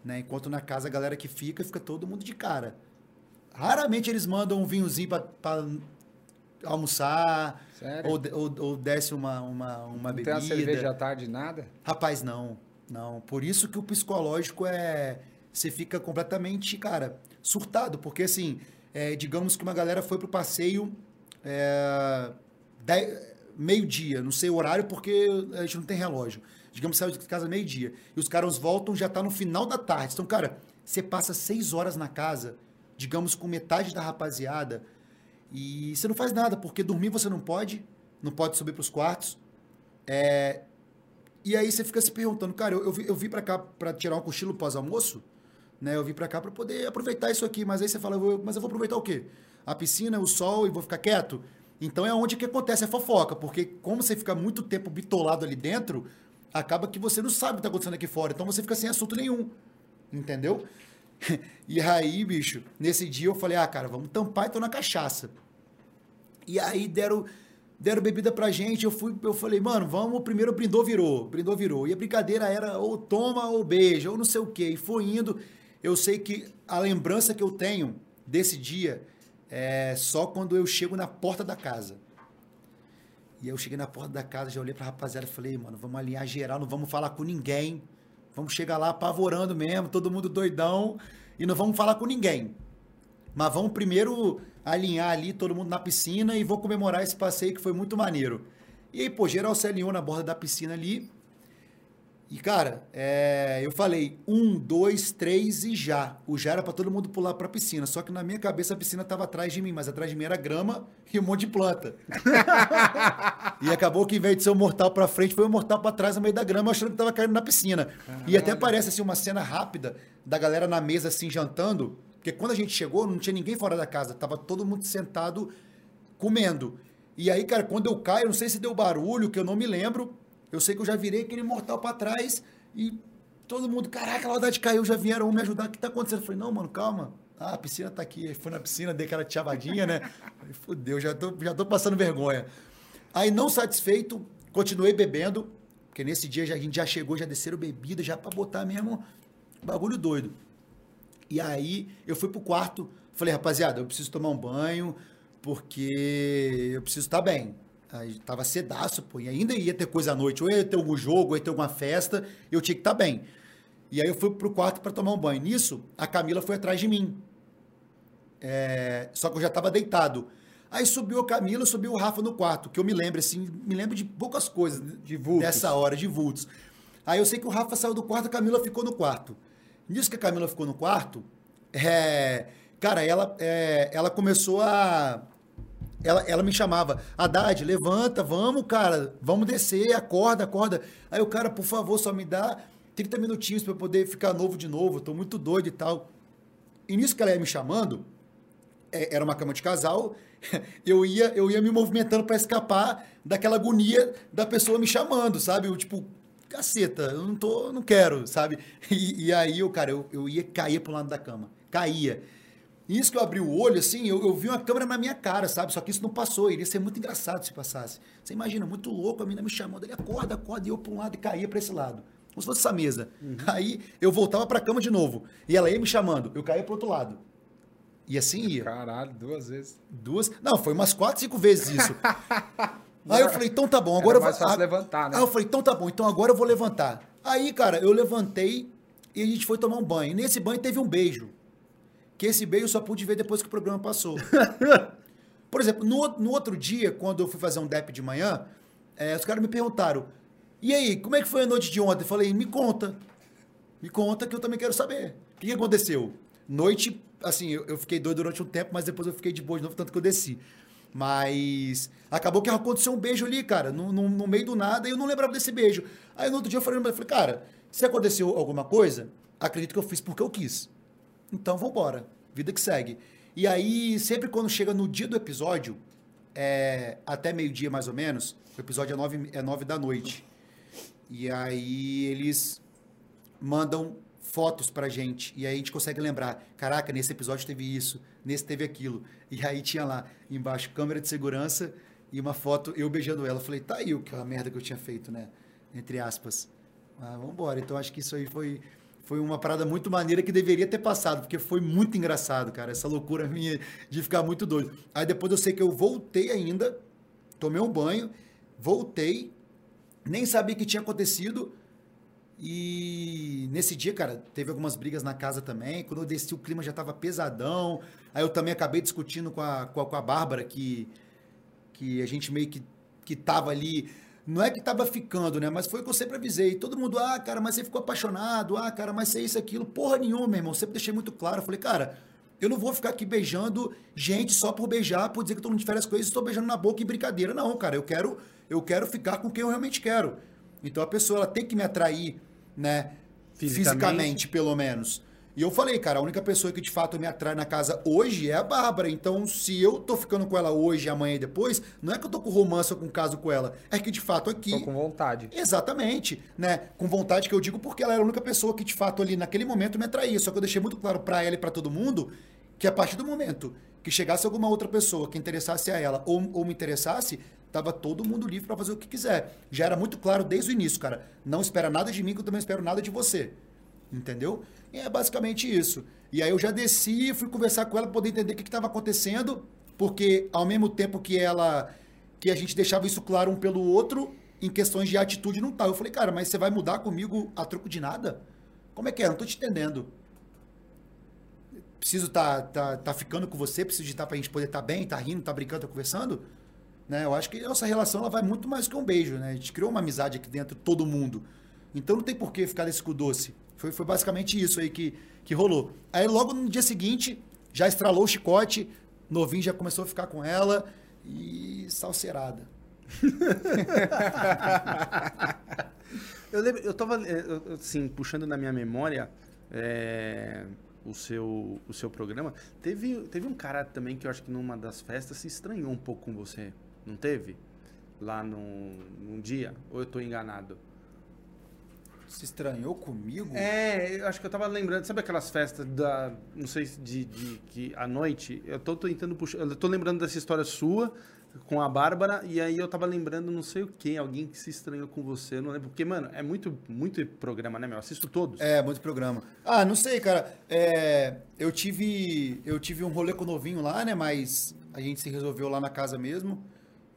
C: né? Enquanto na casa a galera que fica, fica todo mundo de cara. Raramente eles mandam um vinhozinho para almoçar, ou, ou, ou desce uma, uma, uma
B: Não tem
C: bebida.
B: uma cerveja à tarde, nada?
C: Rapaz, não. Não. Por isso que o psicológico é. Você fica completamente, cara, surtado. Porque, assim, é, digamos que uma galera foi pro passeio é, meio-dia. Não sei o horário porque a gente não tem relógio. Digamos que saiu de casa meio-dia. E os caras voltam já tá no final da tarde. Então, cara, você passa seis horas na casa, digamos, com metade da rapaziada. E você não faz nada, porque dormir você não pode. Não pode subir pros quartos. É, e aí você fica se perguntando, cara, eu, eu, vi, eu vim pra cá pra tirar um cochilo pós-almoço, né? Eu vim pra cá pra poder aproveitar isso aqui, mas aí você fala, mas eu vou aproveitar o quê? A piscina, o sol e vou ficar quieto? Então é onde que acontece a fofoca, porque como você fica muito tempo bitolado ali dentro, acaba que você não sabe o que tá acontecendo aqui fora, então você fica sem assunto nenhum, entendeu? e aí, bicho, nesse dia eu falei, ah, cara, vamos tampar então na cachaça. E aí deram, deram bebida pra gente. Eu fui, eu falei, mano, vamos, primeiro brindou, virou. Brindou, virou. E a brincadeira era ou toma ou beija, ou não sei o quê. E foi indo. Eu sei que a lembrança que eu tenho desse dia é só quando eu chego na porta da casa. E eu cheguei na porta da casa, já olhei pra rapaziada e falei, mano, vamos alinhar geral, não vamos falar com ninguém. Vamos chegar lá apavorando mesmo, todo mundo doidão, e não vamos falar com ninguém. Mas vamos primeiro alinhar ali todo mundo na piscina e vou comemorar esse passeio que foi muito maneiro. E aí, pô, geral se alinhou na borda da piscina ali. E, cara, é, eu falei um, dois, três e já. O já era pra todo mundo pular pra piscina. Só que na minha cabeça a piscina tava atrás de mim, mas atrás de mim era grama e um monte de planta. e acabou que, em vez de ser o mortal pra frente, foi o mortal pra trás no meio da grama, achando que tava caindo na piscina. E até parece assim uma cena rápida da galera na mesa assim jantando. Porque quando a gente chegou, não tinha ninguém fora da casa. Tava todo mundo sentado comendo. E aí, cara, quando eu caio, não sei se deu barulho, que eu não me lembro. Eu sei que eu já virei aquele mortal pra trás e todo mundo, caraca, a Laudade caiu, já vieram me ajudar. O que tá acontecendo? Eu falei, não, mano, calma. Ah, a piscina tá aqui. Fui na piscina, dei aquela chavadinha, né? Falei, fudeu, já tô, já tô passando vergonha. Aí, não satisfeito, continuei bebendo, porque nesse dia já, a gente já chegou, já desceram bebida, já pra botar mesmo bagulho doido. E aí, eu fui pro quarto, falei, rapaziada, eu preciso tomar um banho, porque eu preciso estar bem. Aí tava cedaço, pô, e ainda ia ter coisa à noite, ou ia ter algum jogo, ou ia ter alguma festa, eu tinha que estar bem. E aí eu fui pro quarto para tomar um banho. Nisso, a Camila foi atrás de mim. É, só que eu já estava deitado. Aí subiu a Camila, subiu o Rafa no quarto, que eu me lembro, assim, me lembro de poucas coisas
A: De vultos.
C: dessa hora, de vultos. Aí eu sei que o Rafa saiu do quarto, a Camila ficou no quarto. Nisso que a Camila ficou no quarto, é, cara, ela, é, ela começou a. Ela, ela me chamava, Haddad, levanta, vamos, cara, vamos descer, acorda, acorda. Aí o cara, por favor, só me dá 30 minutinhos para eu poder ficar novo de novo, tô muito doido e tal. E nisso que ela ia me chamando, é, era uma cama de casal, eu ia, eu ia me movimentando para escapar daquela agonia da pessoa me chamando, sabe? Eu, tipo, caceta, eu não tô, não quero, sabe? E, e aí, eu, cara, eu, eu ia cair pro lado da cama, caía. E isso que eu abri o olho, assim, eu, eu vi uma câmera na minha cara, sabe? Só que isso não passou, iria ser muito engraçado se passasse. Você imagina, muito louco, a menina me chamando, ele acorda, acorda, e eu pra um lado e caía pra esse lado. Como se fosse essa mesa. Aí eu voltava pra cama de novo, e ela ia me chamando, eu caía pro outro lado. E assim ia.
B: Caralho, duas vezes.
C: Duas. Não, foi umas quatro, cinco vezes isso. Aí eu falei, então tá bom, agora
B: Era mais
C: eu vou.
B: levantar, né?
C: Aí eu falei, então tá bom, então agora eu vou levantar. Aí, cara, eu levantei e a gente foi tomar um banho. E nesse banho teve um beijo. Que esse beijo eu só pude ver depois que o programa passou. Por exemplo, no, no outro dia, quando eu fui fazer um DEP de manhã, eh, os caras me perguntaram: e aí, como é que foi a noite de ontem? Eu falei, me conta. Me conta que eu também quero saber. O que, que aconteceu? Noite, assim, eu, eu fiquei doido durante um tempo, mas depois eu fiquei de boa de novo, tanto que eu desci. Mas acabou que aconteceu um beijo ali, cara, no, no, no meio do nada, e eu não lembrava desse beijo. Aí no outro dia eu falei, eu falei, cara, se aconteceu alguma coisa, acredito que eu fiz porque eu quis. Então vambora, vida que segue. E aí, sempre quando chega no dia do episódio, é, até meio-dia mais ou menos, o episódio é nove, é nove da noite. E aí eles mandam fotos pra gente. E aí a gente consegue lembrar. Caraca, nesse episódio teve isso, nesse teve aquilo. E aí tinha lá embaixo câmera de segurança e uma foto eu beijando ela. Eu falei, tá aí o que a merda que eu tinha feito, né? Entre aspas. Ah, vambora. Então acho que isso aí foi, foi uma parada muito maneira que deveria ter passado, porque foi muito engraçado, cara. Essa loucura minha de ficar muito doido. Aí depois eu sei que eu voltei ainda, tomei um banho, voltei, nem sabia o que tinha acontecido. E nesse dia, cara, teve algumas brigas na casa também. Quando eu desci, o clima já tava pesadão. Aí eu também acabei discutindo com a, com a, com a Bárbara, que, que a gente meio que, que tava ali. Não é que tava ficando, né? Mas foi o que eu sempre avisei. Todo mundo, ah, cara, mas você ficou apaixonado. Ah, cara, mas você é isso, aquilo. Porra nenhuma, meu irmão. Sempre deixei muito claro. Eu falei, cara, eu não vou ficar aqui beijando gente só por beijar, por dizer que eu tô mundo de férias coisas e estou beijando na boca em brincadeira. Não, cara. Eu quero, eu quero ficar com quem eu realmente quero. Então a pessoa ela tem que me atrair, né?
A: Fisicamente.
C: Fisicamente, pelo menos. E eu falei, cara, a única pessoa que de fato me atrai na casa hoje é a Bárbara. Então, se eu tô ficando com ela hoje, amanhã e depois, não é que eu tô com romance ou com caso com ela. É que de fato aqui.
B: Tô com vontade.
C: Exatamente, né? Com vontade que eu digo porque ela era a única pessoa que de fato ali naquele momento me atraía. Só que eu deixei muito claro pra ela e pra todo mundo que a partir do momento que chegasse alguma outra pessoa que interessasse a ela ou, ou me interessasse, tava todo mundo livre pra fazer o que quiser. Já era muito claro desde o início, cara. Não espera nada de mim que eu também espero nada de você. Entendeu? E é basicamente isso. E aí eu já desci e fui conversar com ela para poder entender o que estava acontecendo, porque ao mesmo tempo que ela que a gente deixava isso claro um pelo outro, em questões de atitude não tá. Eu falei, cara, mas você vai mudar comigo a troco de nada? Como é que é? Não tô te entendendo. Preciso tá, tá, tá ficando com você, preciso de estar tá pra gente poder estar tá bem, tá rindo, tá brincando, tá conversando? Né? Eu acho que nossa relação ela vai muito mais que um beijo, né? A gente criou uma amizade aqui dentro, todo mundo. Então não tem por que ficar nesse cu doce. Foi, foi basicamente isso aí que, que rolou. Aí logo no dia seguinte, já estralou o chicote, novinho já começou a ficar com ela e salseirada.
A: eu lembro, eu tava assim, puxando na minha memória é, o, seu, o seu programa. Teve, teve um cara também que eu acho que numa das festas se estranhou um pouco com você, não teve? Lá num, num dia? Ou eu tô enganado?
C: Se estranhou comigo?
A: É, eu acho que eu tava lembrando, sabe aquelas festas da, não sei de, de que à noite, eu tô tentando puxar, eu tô lembrando dessa história sua, com a Bárbara, e aí eu tava lembrando não sei o que, alguém que se estranhou com você, não lembro. Porque, mano, é muito, muito programa, né, meu? Eu assisto todos.
C: É, muito programa. Ah, não sei, cara. É, eu tive. Eu tive um rolê com o novinho lá, né? Mas a gente se resolveu lá na casa mesmo.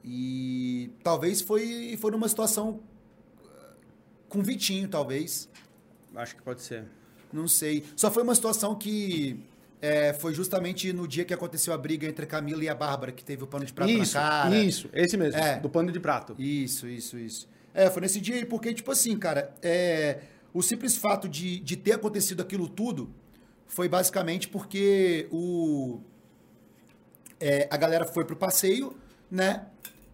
C: E talvez foi, foi numa situação com Vitinho, talvez.
A: Acho que pode ser.
C: Não sei. Só foi uma situação que é, foi justamente no dia que aconteceu a briga entre a Camila e a Bárbara, que teve o pano de prato
A: isso,
C: na cara.
A: Isso, esse mesmo, é. do pano de prato.
C: Isso, isso, isso. É, foi nesse dia, porque, tipo assim, cara, é, o simples fato de, de ter acontecido aquilo tudo foi basicamente porque o, é, a galera foi pro passeio, né?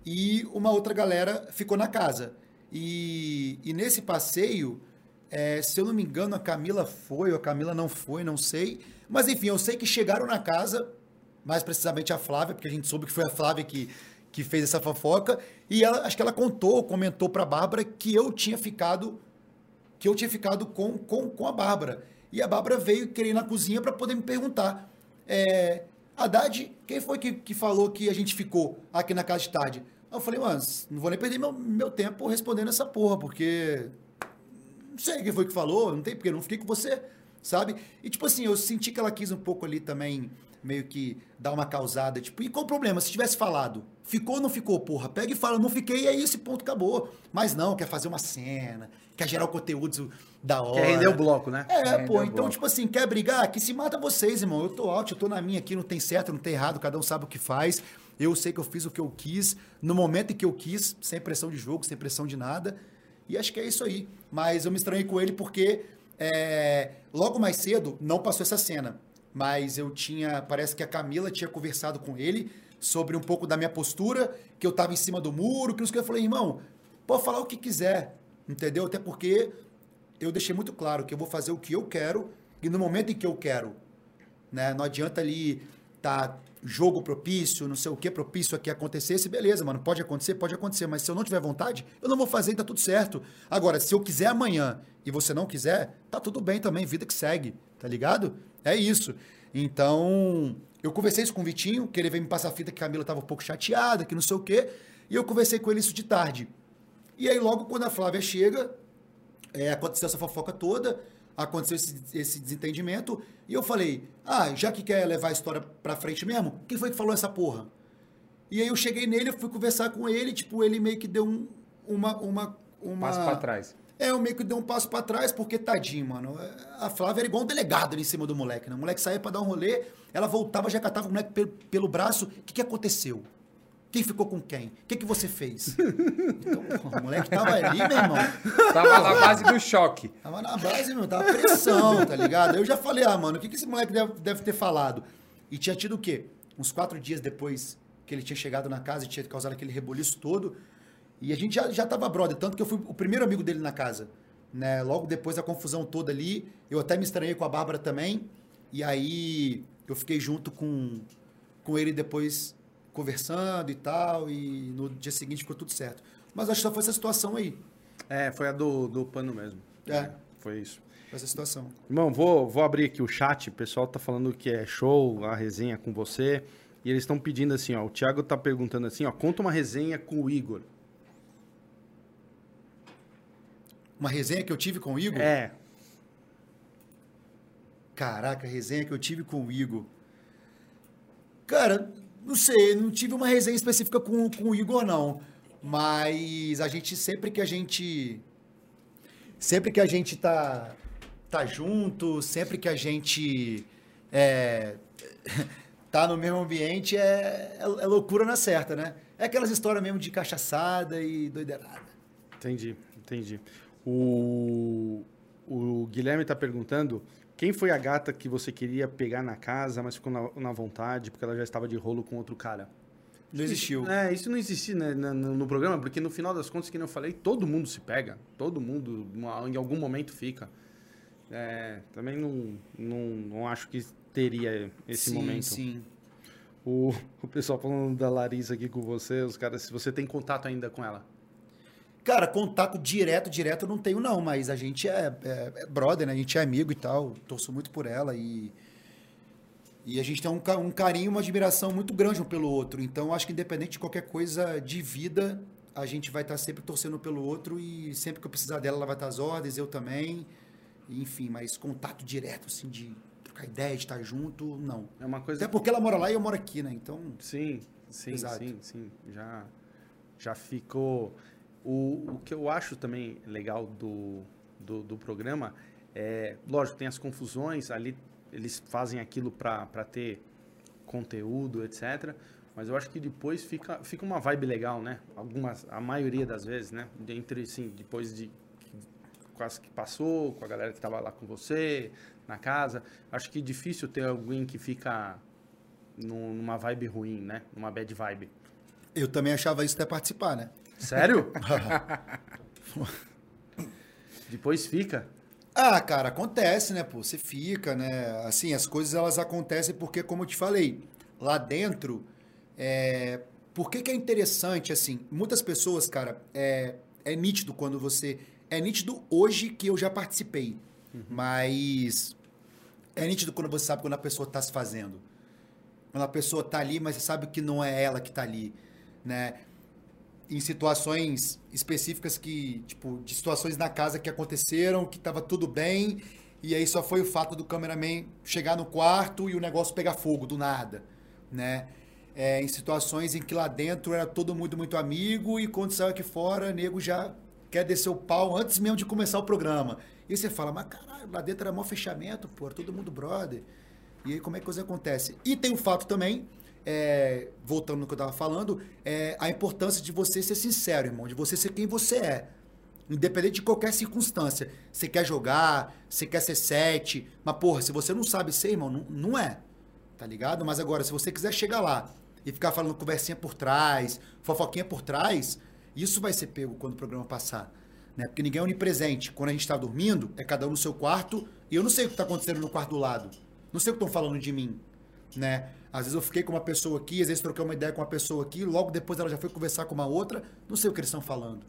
C: E uma outra galera ficou na casa. E, e nesse passeio, é, se eu não me engano, a Camila foi, ou a Camila não foi, não sei mas enfim, eu sei que chegaram na casa, mais precisamente a Flávia, porque a gente soube que foi a Flávia que, que fez essa fofoca, e ela, acho que ela contou, comentou para a Bárbara que eu tinha ficado que eu tinha ficado com, com, com a Bárbara. E a Bárbara veio querer na cozinha para poder me perguntar. É, Haddad, quem foi que, que falou que a gente ficou aqui na casa de tarde? Eu falei, mano, não vou nem perder meu, meu tempo respondendo essa porra, porque. Não sei quem foi que falou, não tem porque não fiquei com você sabe? E tipo assim, eu senti que ela quis um pouco ali também meio que dar uma causada, tipo, e qual o problema? Se tivesse falado, ficou ou não ficou, porra? Pega e fala, não fiquei, e é isso, ponto, acabou. Mas não, quer fazer uma cena, quer gerar o conteúdo da hora.
A: Quer render o bloco, né?
C: É, pô, então, tipo assim, quer brigar? Que se mata vocês, irmão. Eu tô alto, eu tô na minha aqui, não tem certo, não tem errado, cada um sabe o que faz. Eu sei que eu fiz o que eu quis, no momento em que eu quis, sem pressão de jogo, sem pressão de nada. E acho que é isso aí. Mas eu me estranhei com ele porque é, logo mais cedo, não passou essa cena, mas eu tinha. Parece que a Camila tinha conversado com ele sobre um pouco da minha postura, que eu tava em cima do muro, que eu falei, irmão, pode falar o que quiser, entendeu? Até porque eu deixei muito claro que eu vou fazer o que eu quero e no momento em que eu quero. Né? Não adianta ali tá jogo propício, não sei o que propício aqui acontecesse, beleza, mano, pode acontecer, pode acontecer, mas se eu não tiver vontade, eu não vou fazer e tá tudo certo. Agora, se eu quiser amanhã e você não quiser, tá tudo bem também, vida que segue, tá ligado? É isso. Então, eu conversei isso com o Vitinho, que ele veio me passar a fita que a Camila tava um pouco chateada, que não sei o quê, e eu conversei com ele isso de tarde. E aí, logo quando a Flávia chega, é, aconteceu essa fofoca toda, aconteceu esse, esse, desentendimento. E eu falei, ah, já que quer levar a história pra frente mesmo, quem foi que falou essa porra? E aí eu cheguei nele, fui conversar com ele, tipo, ele meio que deu um, uma, uma, uma...
B: Passo pra trás.
C: É, eu meio que dei um passo pra trás, porque tadinho, mano. A Flávia era igual um delegado ali em cima do moleque, né? O moleque saía pra dar um rolê, ela voltava, já catava o moleque pelo, pelo braço. O que, que aconteceu? Quem ficou com quem? O que, que você fez? Então, o moleque tava ali, meu irmão.
B: Tava na base do choque.
C: Tava na base, meu, tava pressão, tá ligado? Eu já falei, ah, mano, o que, que esse moleque deve, deve ter falado? E tinha tido o quê? Uns quatro dias depois que ele tinha chegado na casa e tinha causado aquele reboliço todo. E a gente já, já tava brother, tanto que eu fui o primeiro amigo dele na casa. Né? Logo depois da confusão toda ali, eu até me estranhei com a Bárbara também. E aí eu fiquei junto com, com ele depois conversando e tal, e no dia seguinte ficou tudo certo. Mas acho que só foi essa situação aí.
A: É, foi a do, do pano mesmo.
C: É. é.
A: Foi isso.
C: Foi essa situação.
A: Irmão, vou, vou abrir aqui o chat. O pessoal tá falando que é show, a resenha com você. E eles estão pedindo assim, ó. O Thiago tá perguntando assim, ó. Conta uma resenha com o Igor.
C: Uma resenha que eu tive com o Igor?
A: É.
C: Caraca, resenha que eu tive com o Igor. Cara, não sei, não tive uma resenha específica com, com o Igor, não. Mas a gente, sempre que a gente. Sempre que a gente tá, tá junto, sempre que a gente é, tá no mesmo ambiente, é, é, é loucura na certa, né? É aquelas histórias mesmo de cachaçada e doideirada.
A: Entendi, entendi. O, o Guilherme está perguntando quem foi a gata que você queria pegar na casa, mas ficou na, na vontade porque ela já estava de rolo com outro cara?
C: Não existiu.
A: Isso, é, isso não existe né, no, no, programa, porque no final das contas, que eu falei, todo mundo se pega. Todo mundo, em algum momento, fica. É, também não, não, não acho que teria esse
C: sim,
A: momento.
C: Sim,
A: o, o pessoal falando da Larissa aqui com você, os caras, se você tem contato ainda com ela.
C: Cara, contato direto, direto eu não tenho não, mas a gente é, é, é brother, né? A gente é amigo e tal, torço muito por ela e... E a gente tem um, um carinho, uma admiração muito grande um pelo outro. Então, acho que independente de qualquer coisa de vida, a gente vai estar sempre torcendo pelo outro e sempre que eu precisar dela, ela vai estar às ordens, eu também. Enfim, mas contato direto, assim, de trocar ideia, de estar junto, não.
A: É uma coisa.
C: Até porque ela mora lá e eu moro aqui, né? Então.
A: Sim, sim, Exato. sim, sim. Já, já ficou. O, o que eu acho também legal do, do, do programa é, lógico, tem as confusões, ali eles fazem aquilo para ter conteúdo, etc. Mas eu acho que depois fica, fica uma vibe legal, né? Algumas, a maioria das vezes, né? Entre, sim, depois de quase que passou, com a galera que estava lá com você, na casa. Acho que é difícil ter alguém que fica numa vibe ruim, né? Numa bad vibe.
C: Eu também achava isso até participar, né?
A: Sério? Depois fica.
C: Ah, cara, acontece, né, pô? Você fica, né? Assim, as coisas elas acontecem porque, como eu te falei, lá dentro, é... por que, que é interessante, assim? Muitas pessoas, cara, é, é nítido quando você. É nítido hoje que eu já participei, uhum. mas é nítido quando você sabe quando a pessoa está se fazendo. Quando a pessoa está ali, mas você sabe que não é ela que está ali, né? Em situações específicas que, tipo, de situações na casa que aconteceram, que estava tudo bem, e aí só foi o fato do cameraman chegar no quarto e o negócio pegar fogo do nada, né? É, em situações em que lá dentro era todo mundo muito amigo e quando saiu aqui fora, nego já quer descer o pau antes mesmo de começar o programa. E você fala, mas caralho, lá dentro era maior fechamento, pô, todo mundo brother. E aí como é que coisa acontece? E tem o fato também, é, voltando no que eu tava falando, é a importância de você ser sincero, irmão, de você ser quem você é. Independente de qualquer circunstância. Você quer jogar, você quer ser sete, mas porra, se você não sabe ser, irmão, não, não é. Tá ligado? Mas agora, se você quiser chegar lá e ficar falando conversinha por trás, fofoquinha por trás, isso vai ser pego quando o programa passar né? Porque ninguém é onipresente. Quando a gente está dormindo, é cada um no seu quarto e eu não sei o que está acontecendo no quarto do lado. Não sei o que estão falando de mim, né? Às vezes eu fiquei com uma pessoa aqui, às vezes troquei uma ideia com uma pessoa aqui, logo depois ela já foi conversar com uma outra, não sei o que eles estão falando.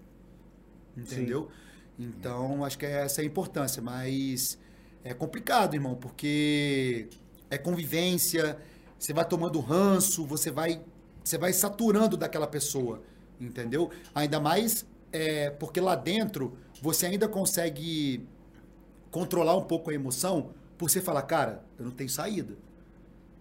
C: Entendeu? Sim. Então, acho que essa é a importância, mas é complicado, irmão, porque é convivência, você vai tomando ranço, você vai você vai saturando daquela pessoa, entendeu? Ainda mais é, porque lá dentro você ainda consegue controlar um pouco a emoção por você falar, cara, eu não tenho saída.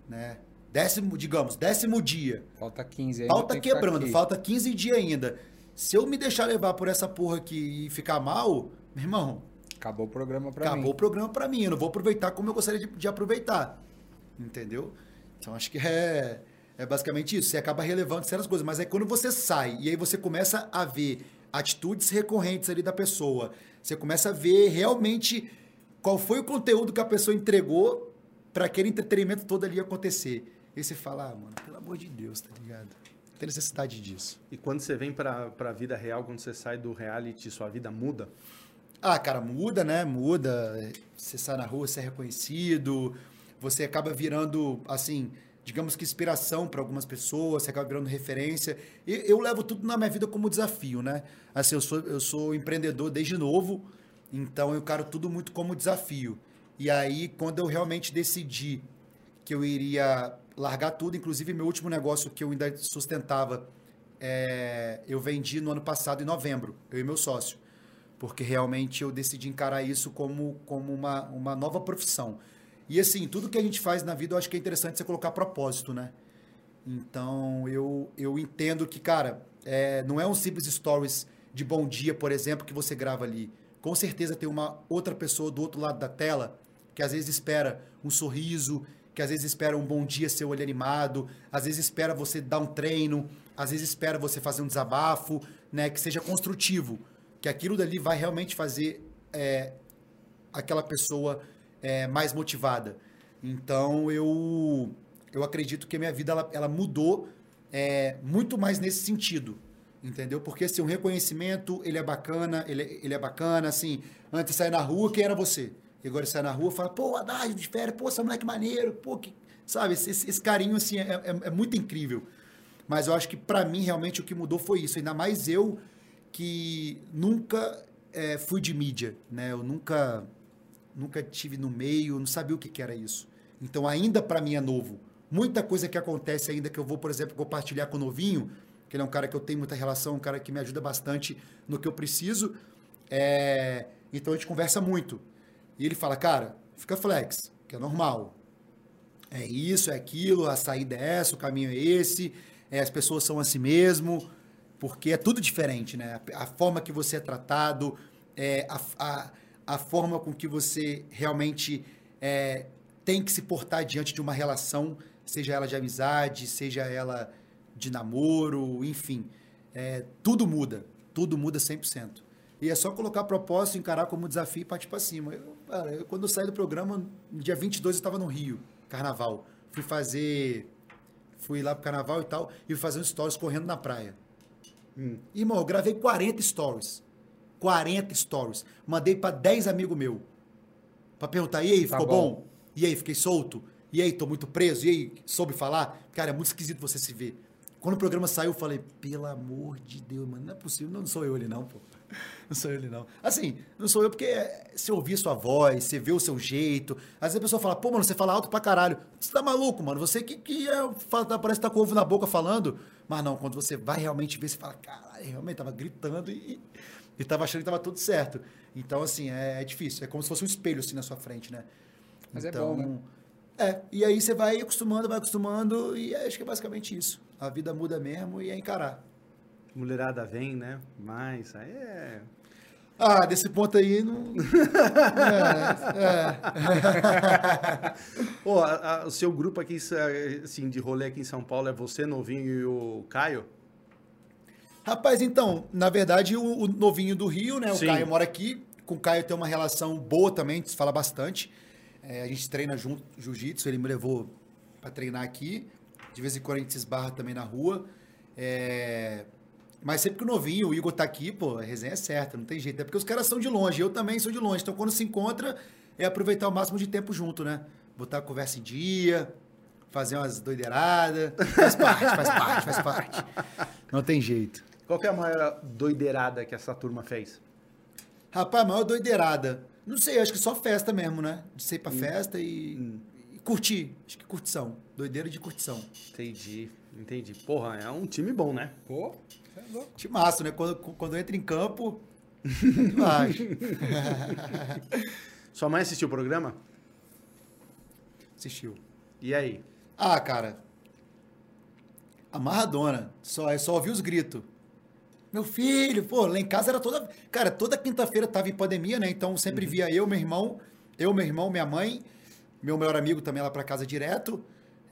C: Né? Décimo, digamos, décimo dia.
B: Falta 15
C: ainda. Falta quebrando, falta 15 dias ainda. Se eu me deixar levar por essa porra aqui e ficar mal, meu irmão.
B: Acabou o programa pra
C: acabou
B: mim.
C: Acabou o programa pra mim. Eu não vou aproveitar como eu gostaria de, de aproveitar. Entendeu? Então acho que é, é basicamente isso. Você acaba relevando certas coisas. Mas aí quando você sai e aí você começa a ver atitudes recorrentes ali da pessoa. Você começa a ver realmente qual foi o conteúdo que a pessoa entregou para aquele entretenimento todo ali acontecer. E você fala, ah, mano, pelo amor de Deus, tá ligado? Não tem necessidade disso.
A: E quando você vem para a vida real, quando você sai do reality, sua vida muda?
C: Ah, cara, muda, né? Muda. Você sai na rua, você é reconhecido, você acaba virando, assim, digamos que inspiração para algumas pessoas, você acaba virando referência. E eu levo tudo na minha vida como desafio, né? Assim, eu sou, eu sou empreendedor desde novo, então eu quero tudo muito como desafio. E aí, quando eu realmente decidi que eu iria largar tudo, inclusive meu último negócio que eu ainda sustentava, é, eu vendi no ano passado, em novembro, eu e meu sócio. Porque realmente eu decidi encarar isso como, como uma, uma nova profissão. E assim, tudo que a gente faz na vida, eu acho que é interessante você colocar propósito, né? Então, eu, eu entendo que, cara, é, não é um simples stories de bom dia, por exemplo, que você grava ali. Com certeza tem uma outra pessoa do outro lado da tela que às vezes espera um sorriso, que às vezes espera um bom dia, seu olho animado, às vezes espera você dar um treino, às vezes espera você fazer um desabafo, né, que seja construtivo, que aquilo dali vai realmente fazer é, aquela pessoa é, mais motivada. Então eu eu acredito que a minha vida ela, ela mudou é, muito mais nesse sentido, entendeu? Porque assim, um reconhecimento ele é bacana, ele, ele é bacana, assim, antes de sair na rua, quem era você? E agora sai na rua e fala, pô, Haddad de férias, pô, esse moleque maneiro, pô, que... sabe? Esse, esse, carinho, assim, é, é, é, muito incrível. Mas eu acho que, para mim, realmente, o que mudou foi isso. Ainda mais eu, que nunca é, fui de mídia, né? Eu nunca, nunca tive no meio, não sabia o que, que era isso. Então, ainda para mim é novo. Muita coisa que acontece ainda que eu vou, por exemplo, compartilhar com o Novinho, que ele é um cara que eu tenho muita relação, um cara que me ajuda bastante no que eu preciso. É... Então, a gente conversa muito. E ele fala, cara, fica flex, que é normal. É isso, é aquilo, a saída é essa, o caminho é esse, é, as pessoas são assim mesmo, porque é tudo diferente, né? A, a forma que você é tratado, é, a, a, a, forma com que você realmente é, tem que se portar diante de uma relação, seja ela de amizade, seja ela de namoro, enfim. É, tudo muda, tudo muda 100%. E é só colocar propósito, encarar como desafio e partir para cima. Eu, cara, eu, quando eu saí do programa, no dia 22 eu estava no Rio, carnaval. Fui fazer. Fui lá pro carnaval e tal, e fui fazer um stories correndo na praia. Hum. Irmão, eu gravei 40 stories. 40 stories. Mandei para 10 amigos meus. Pra perguntar, e aí, tá ficou tá bom. bom? E aí, fiquei solto? E aí, tô muito preso? E aí, soube falar? Cara, é muito esquisito você se ver. Quando o programa saiu, eu falei, pelo amor de Deus, mano, não é possível, não sou eu ali não, pô. Não sou ele, não. Assim, não sou eu porque você ouvir sua voz, você vê o seu jeito. Às vezes a pessoa fala, pô, mano, você fala alto pra caralho. Você tá maluco, mano? Você que, que é, fala, parece que tá com ovo na boca falando. Mas não, quando você vai realmente ver, você fala, caralho, realmente tava gritando e, e tava achando que tava tudo certo. Então, assim, é, é difícil. É como se fosse um espelho assim na sua frente, né?
B: Mas
C: então,
B: é bom, né?
C: É, e aí você vai acostumando, vai acostumando, e acho que é basicamente isso. A vida muda mesmo e é encarar.
A: Mulherada vem, né? Mas aí é
C: ah, desse ponto aí não. é,
A: é. oh, a, a, o seu grupo aqui, assim, de rolê aqui em São Paulo é você, Novinho e o Caio?
C: Rapaz, então, na verdade, o, o Novinho do Rio, né? O Sim. Caio mora aqui. Com o Caio tem uma relação boa também, a gente fala bastante. É, a gente treina junto jiu-jitsu, ele me levou para treinar aqui. De vez em quando a gente se esbarra também na rua. É, mas sempre que o novinho, o Igor tá aqui, pô, a resenha é certa, não tem jeito. É porque os caras são de longe, eu também sou de longe. Então quando se encontra, é aproveitar o máximo de tempo junto, né? Botar a conversa em dia, fazer umas doideiradas. Faz parte, faz parte, faz parte. Não tem jeito.
A: Qual que é a maior doideirada que essa turma fez?
C: Rapaz, a maior doideirada. Não sei, acho que só festa mesmo, né? De ser pra hum. festa e, hum. Curtir. Acho que curtição. Doideira de curtição.
A: Entendi, entendi. Porra, é um time bom, né?
C: Pô. É massa, né? Quando, quando entra em campo, demais.
A: Sua mãe assistiu o programa?
C: Assistiu.
A: E aí?
C: Ah, cara. Amarradona. Só, é só ouvir os gritos. Meu filho, pô, lá em casa era toda. Cara, toda quinta-feira tava em pandemia, né? Então sempre uhum. via eu, meu irmão, eu, meu irmão, minha mãe, meu melhor amigo também lá para casa direto.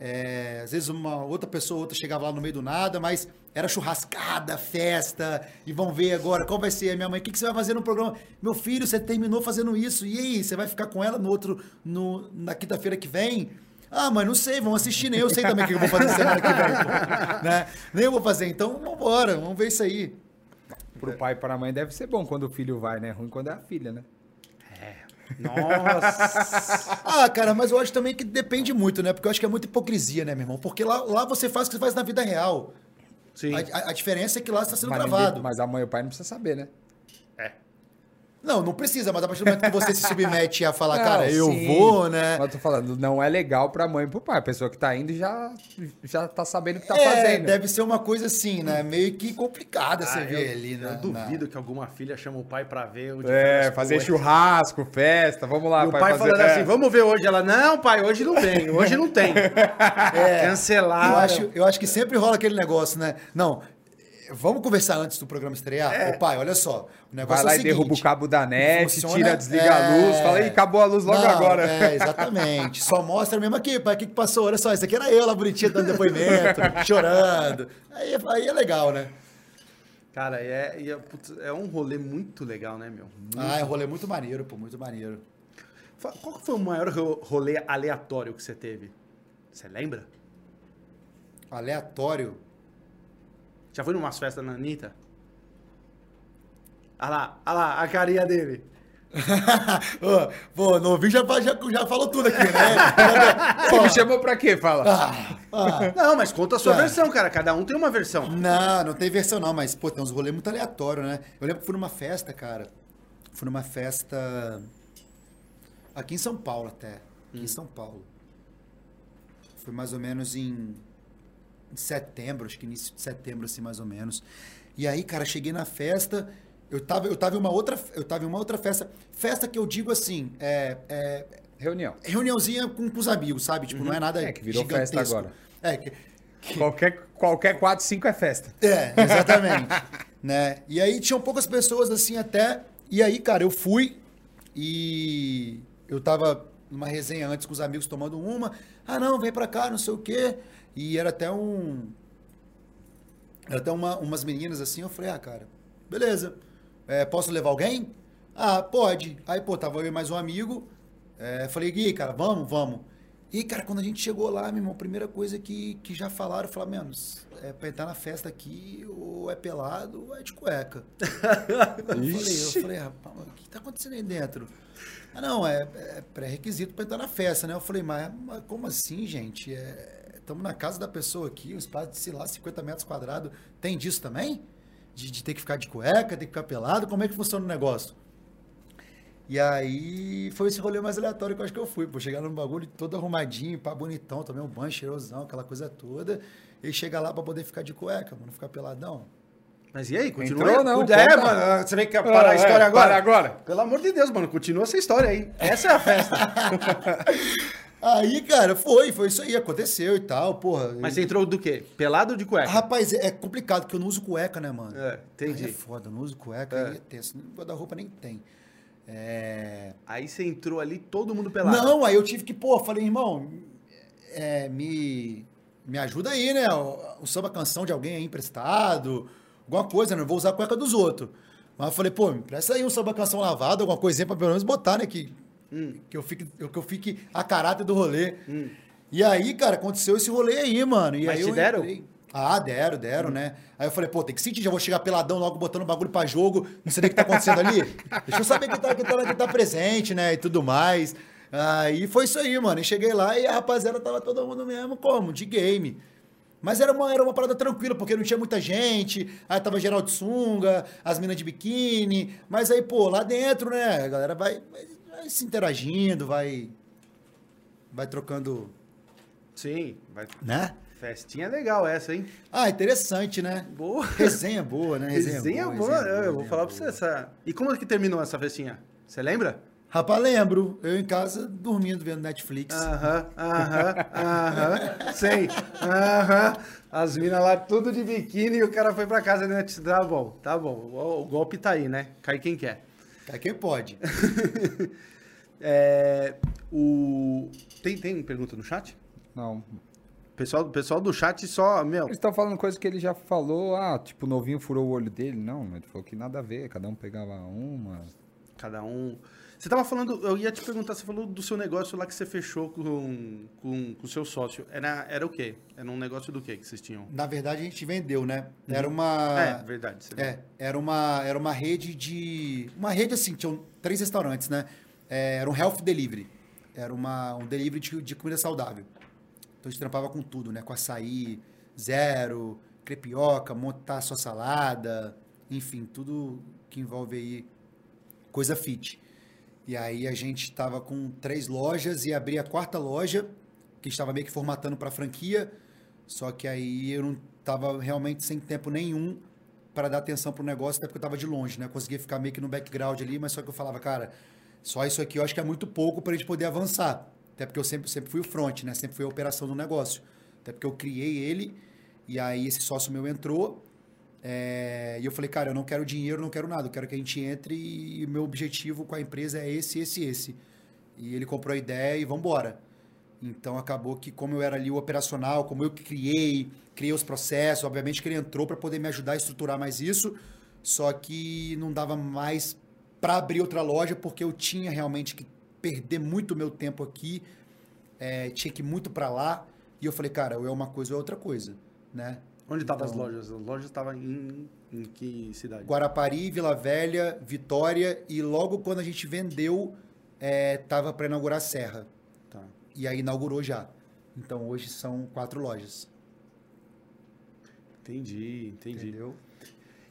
C: É, às vezes uma outra pessoa outra chegava lá no meio do nada, mas era churrascada, festa, e vão ver agora qual vai ser a minha mãe, o que, que você vai fazer no programa? Meu filho, você terminou fazendo isso, e aí, você vai ficar com ela no outro, no, na quinta-feira que vem? Ah, mas não sei, vamos assistir, nem eu sei também o que eu vou fazer semana que vem, né? Nem eu vou fazer, então vamos embora, vamos ver isso aí.
B: Pro pai e para a mãe deve ser bom quando o filho vai, né? Ruim quando é a filha, né?
C: Nossa! ah, cara, mas eu acho também que depende muito, né? Porque eu acho que é muita hipocrisia, né, meu irmão? Porque lá, lá você faz o que você faz na vida real. Sim. A, a, a diferença é que lá está sendo
B: mas
C: gravado.
B: Ninguém, mas a mãe e o pai não precisa saber, né?
A: É.
C: Não, não precisa, mas a partir do momento que você se submete a falar,
B: Não,
C: cara, eu
B: sim.
C: vou, né?
B: Mas eu tô falando, não é legal pra mãe e pro pai. A pessoa que tá indo já, já tá sabendo o que tá
C: é,
B: fazendo.
C: deve ser uma coisa assim, né? Meio que complicada você
A: Ah,
C: ver
A: eu,
C: ali, né?
A: eu duvido que alguma filha chama o pai pra ver onde
B: É, fazer
A: coisas.
B: churrasco, festa, vamos lá.
A: E o pai
B: fazer-
A: falando
B: é.
A: assim, vamos ver hoje. Ela, não, pai, hoje não vem, hoje não tem.
C: É.
A: Cancelar.
C: Eu acho, eu acho que sempre rola aquele negócio, né? Não, vamos conversar antes do programa estrear? Ô, pai, olha só, o negócio
B: Vai lá
C: é o
B: e derruba o
C: seguinte,
B: cabo da net,
C: funciona-
B: tira, desliga a luz,
C: é.
B: fala, ih, acabou a luz logo
C: Não,
B: agora.
C: É, exatamente. Só mostra mesmo aqui, pai, o que, que passou? Olha só, isso aqui era eu lá bonitinha dando depoimento, chorando. Aí, aí é legal, né?
A: Cara, é, é, putz, é um rolê muito legal, né, meu?
C: Ah, é um rolê muito maneiro, pô, muito maneiro.
A: Qual foi o maior ro- rolê aleatório que você teve? Você lembra?
C: Aleatório.
A: Já foi numas festas na Anitta? Ah lá, ah lá, a carinha dele.
C: Pô, novinho já, já, já falou tudo aqui, né?
B: Você me chamou pra quê? Fala.
C: Ah, ah.
A: Não, mas conta a sua
C: Tá.
A: versão, cara. Cada um tem uma versão.
C: Não, não tem versão não, mas, pô, tem uns rolês muito aleatórios, né? Eu lembro que fui numa festa, cara. Fui numa festa aqui em São Paulo até. Aqui em São Paulo. Foi mais ou menos em setembro, acho que início de setembro, assim, mais ou menos. E aí, cara, cheguei na festa. Eu tava, eu tava em uma outra, eu tava em uma outra festa. Festa que eu digo assim, é, é
B: Reunião.
C: reuniãozinha com, com os amigos, sabe? Tipo, não é nada
B: É, que virou festa
C: gigantesco.
B: agora.
C: É, que,
B: Qualquer, qualquer 4, 5 é festa.
C: é, exatamente. né? E aí tinham poucas pessoas assim até. E aí, cara, eu fui e eu tava numa resenha antes com os amigos tomando uma. Ah, não, vem pra cá, não sei o quê. E era até um. Era até uma, umas meninas assim. Eu falei, ah, cara, beleza. É, posso levar alguém? Ah, pode. Aí, pô, tava eu e mais um amigo. É, falei, Gui, cara, vamos, vamos. E, cara, quando a gente chegou lá, meu irmão, a primeira coisa que, que já falaram, falaram, menos, é pra entrar na festa aqui, ou é pelado, ou é de cueca. eu falei, eu falei, rapaz, o que tá acontecendo aí dentro? Ah, não, é, é pré-requisito pra entrar na festa, né? Eu falei, mas, mas como assim, gente? Estamos na casa da pessoa aqui, um espaço de, sei lá, 50 metros quadrados. Tem disso também? De, de ter que ficar de cueca, ter que ficar pelado? Como é que funciona o negócio? E aí foi esse rolê mais aleatório que eu acho que eu fui. Pô, chegar num bagulho todo arrumadinho, pá, bonitão, tomei um banho cheirosão, aquela coisa toda. E chegar lá pra poder ficar de cueca, mano, ficar peladão.
A: Mas e aí, continua?
B: Entrou ou não?
A: É,
B: Conta.
A: mano, você vem que parar a
B: É,
A: história
B: é,
A: agora?
B: para agora.
A: Pelo amor de Deus, mano, continua essa história aí. Essa é a festa.
C: Aí, cara, foi, foi isso aí, aconteceu e tal, porra.
A: Mas você entrou do quê? Pelado ou de cueca?
C: Rapaz, é complicado, porque eu não uso cueca, né, mano?
A: É, entendi.
C: Aí é foda, eu não uso cueca,
A: É.
C: aí é tenso. Guarda-roupa nem tem. É...
A: Aí você entrou ali, todo mundo pelado.
C: Não, aí eu tive que, pô, falei, irmão, é, me, me ajuda aí, né? O, o samba canção de alguém aí emprestado, alguma coisa, né? Não vou usar a cueca dos outros. Mas eu falei, pô, me presta aí um samba canção lavado, alguma coisinha pra pelo menos botar, né? Que, que, eu, fique, que eu fique a caráter do rolê. E aí, cara, aconteceu esse rolê aí, mano. E
A: Mas
C: aí
A: te
C: eu
A: deram?
C: entrei. Ah, deram, deram, né? Aí eu falei, pô, tem que sentir, já vou chegar peladão logo botando bagulho pra jogo, não sei nem o que tá acontecendo ali. Deixa eu saber que tá, que tá, que tá presente, né? E tudo mais. Aí foi isso aí, mano. E cheguei lá e a rapaziada tava todo mundo mesmo como? De game. Mas era uma, era uma parada tranquila, porque não tinha muita gente, aí tava geral de sunga, as minas de biquíni, mas aí, pô, lá dentro, né, a galera vai, vai- vai se interagindo, vai, vai trocando,
A: Sim, vai...
C: né?
A: festinha legal essa, hein?
C: Ah, interessante, né?
A: Boa.
C: Resenha boa, né?
A: Resenha, boa,
C: resenha
A: é, eu vou
C: resenha
A: falar pra você
C: boa.
A: essa... E como é que terminou essa festinha? Você lembra?
C: Rapaz, lembro, eu em casa dormindo, vendo Netflix.
A: Aham, aham, aham, sei, aham. As minas lá tudo de biquíni e o cara foi pra casa, né? Tá bom, tá bom, o golpe tá aí, né? Cai quem quer.
C: Cai quem pode.
A: É, o... Tem, tem pergunta no chat?
B: Não.
A: O pessoal, pessoal do chat só, meu...
B: Eles estão falando coisa que ele já falou. Ah, tipo, o novinho furou o olho dele. Não, ele falou que nada a ver. Cada um pegava uma.
A: Cada um. Você tava falando, eu ia te perguntar, você falou do seu negócio lá que você fechou com com com o seu sócio. Era, era o quê? Era um negócio do quê que vocês tinham?
C: Na verdade, a gente vendeu, né? Era uma...
A: é, verdade.
C: É, era uma, era uma rede de. Uma rede assim, tinham três restaurantes, né? É, era um health delivery. Era uma, um delivery de, de comida saudável. Então a gente trampava com tudo, né? Com açaí, zero, crepioca, montar sua salada, enfim, tudo que envolve aí Coisa Fit. E aí a gente estava com três lojas e abri a quarta loja, que estava meio que formatando para franquia, só que aí eu não estava realmente sem tempo nenhum para dar atenção pro negócio, até porque eu estava de longe, né? Conseguia ficar meio que no background ali, mas só que eu falava, cara, só isso aqui eu acho que é muito pouco para a gente poder avançar. Até porque eu sempre, sempre fui o front, né? Sempre fui a operação do negócio. Até porque eu criei ele e aí esse sócio meu entrou é, e eu falei, cara, eu não quero dinheiro, não quero nada, eu quero que a gente entre e meu objetivo com a empresa é esse, esse, esse. E ele comprou a ideia e vamos embora. Então acabou que como eu era ali o operacional, como eu que criei, criei os processos, obviamente que ele entrou para poder me ajudar a estruturar mais isso, só que não dava mais para abrir outra loja porque eu tinha realmente que perder muito meu tempo aqui, é, tinha que ir muito para lá, e eu falei, cara, ou é uma coisa ou é outra coisa, né?
A: Onde estavam então, as lojas? As lojas estavam em, em que cidade?
C: Guarapari, Vila Velha, Vitória e logo quando a gente vendeu, é, tava para inaugurar Serra. Tá. E aí inaugurou já. Então hoje são quatro lojas.
A: Entendi, entendi. Entendeu?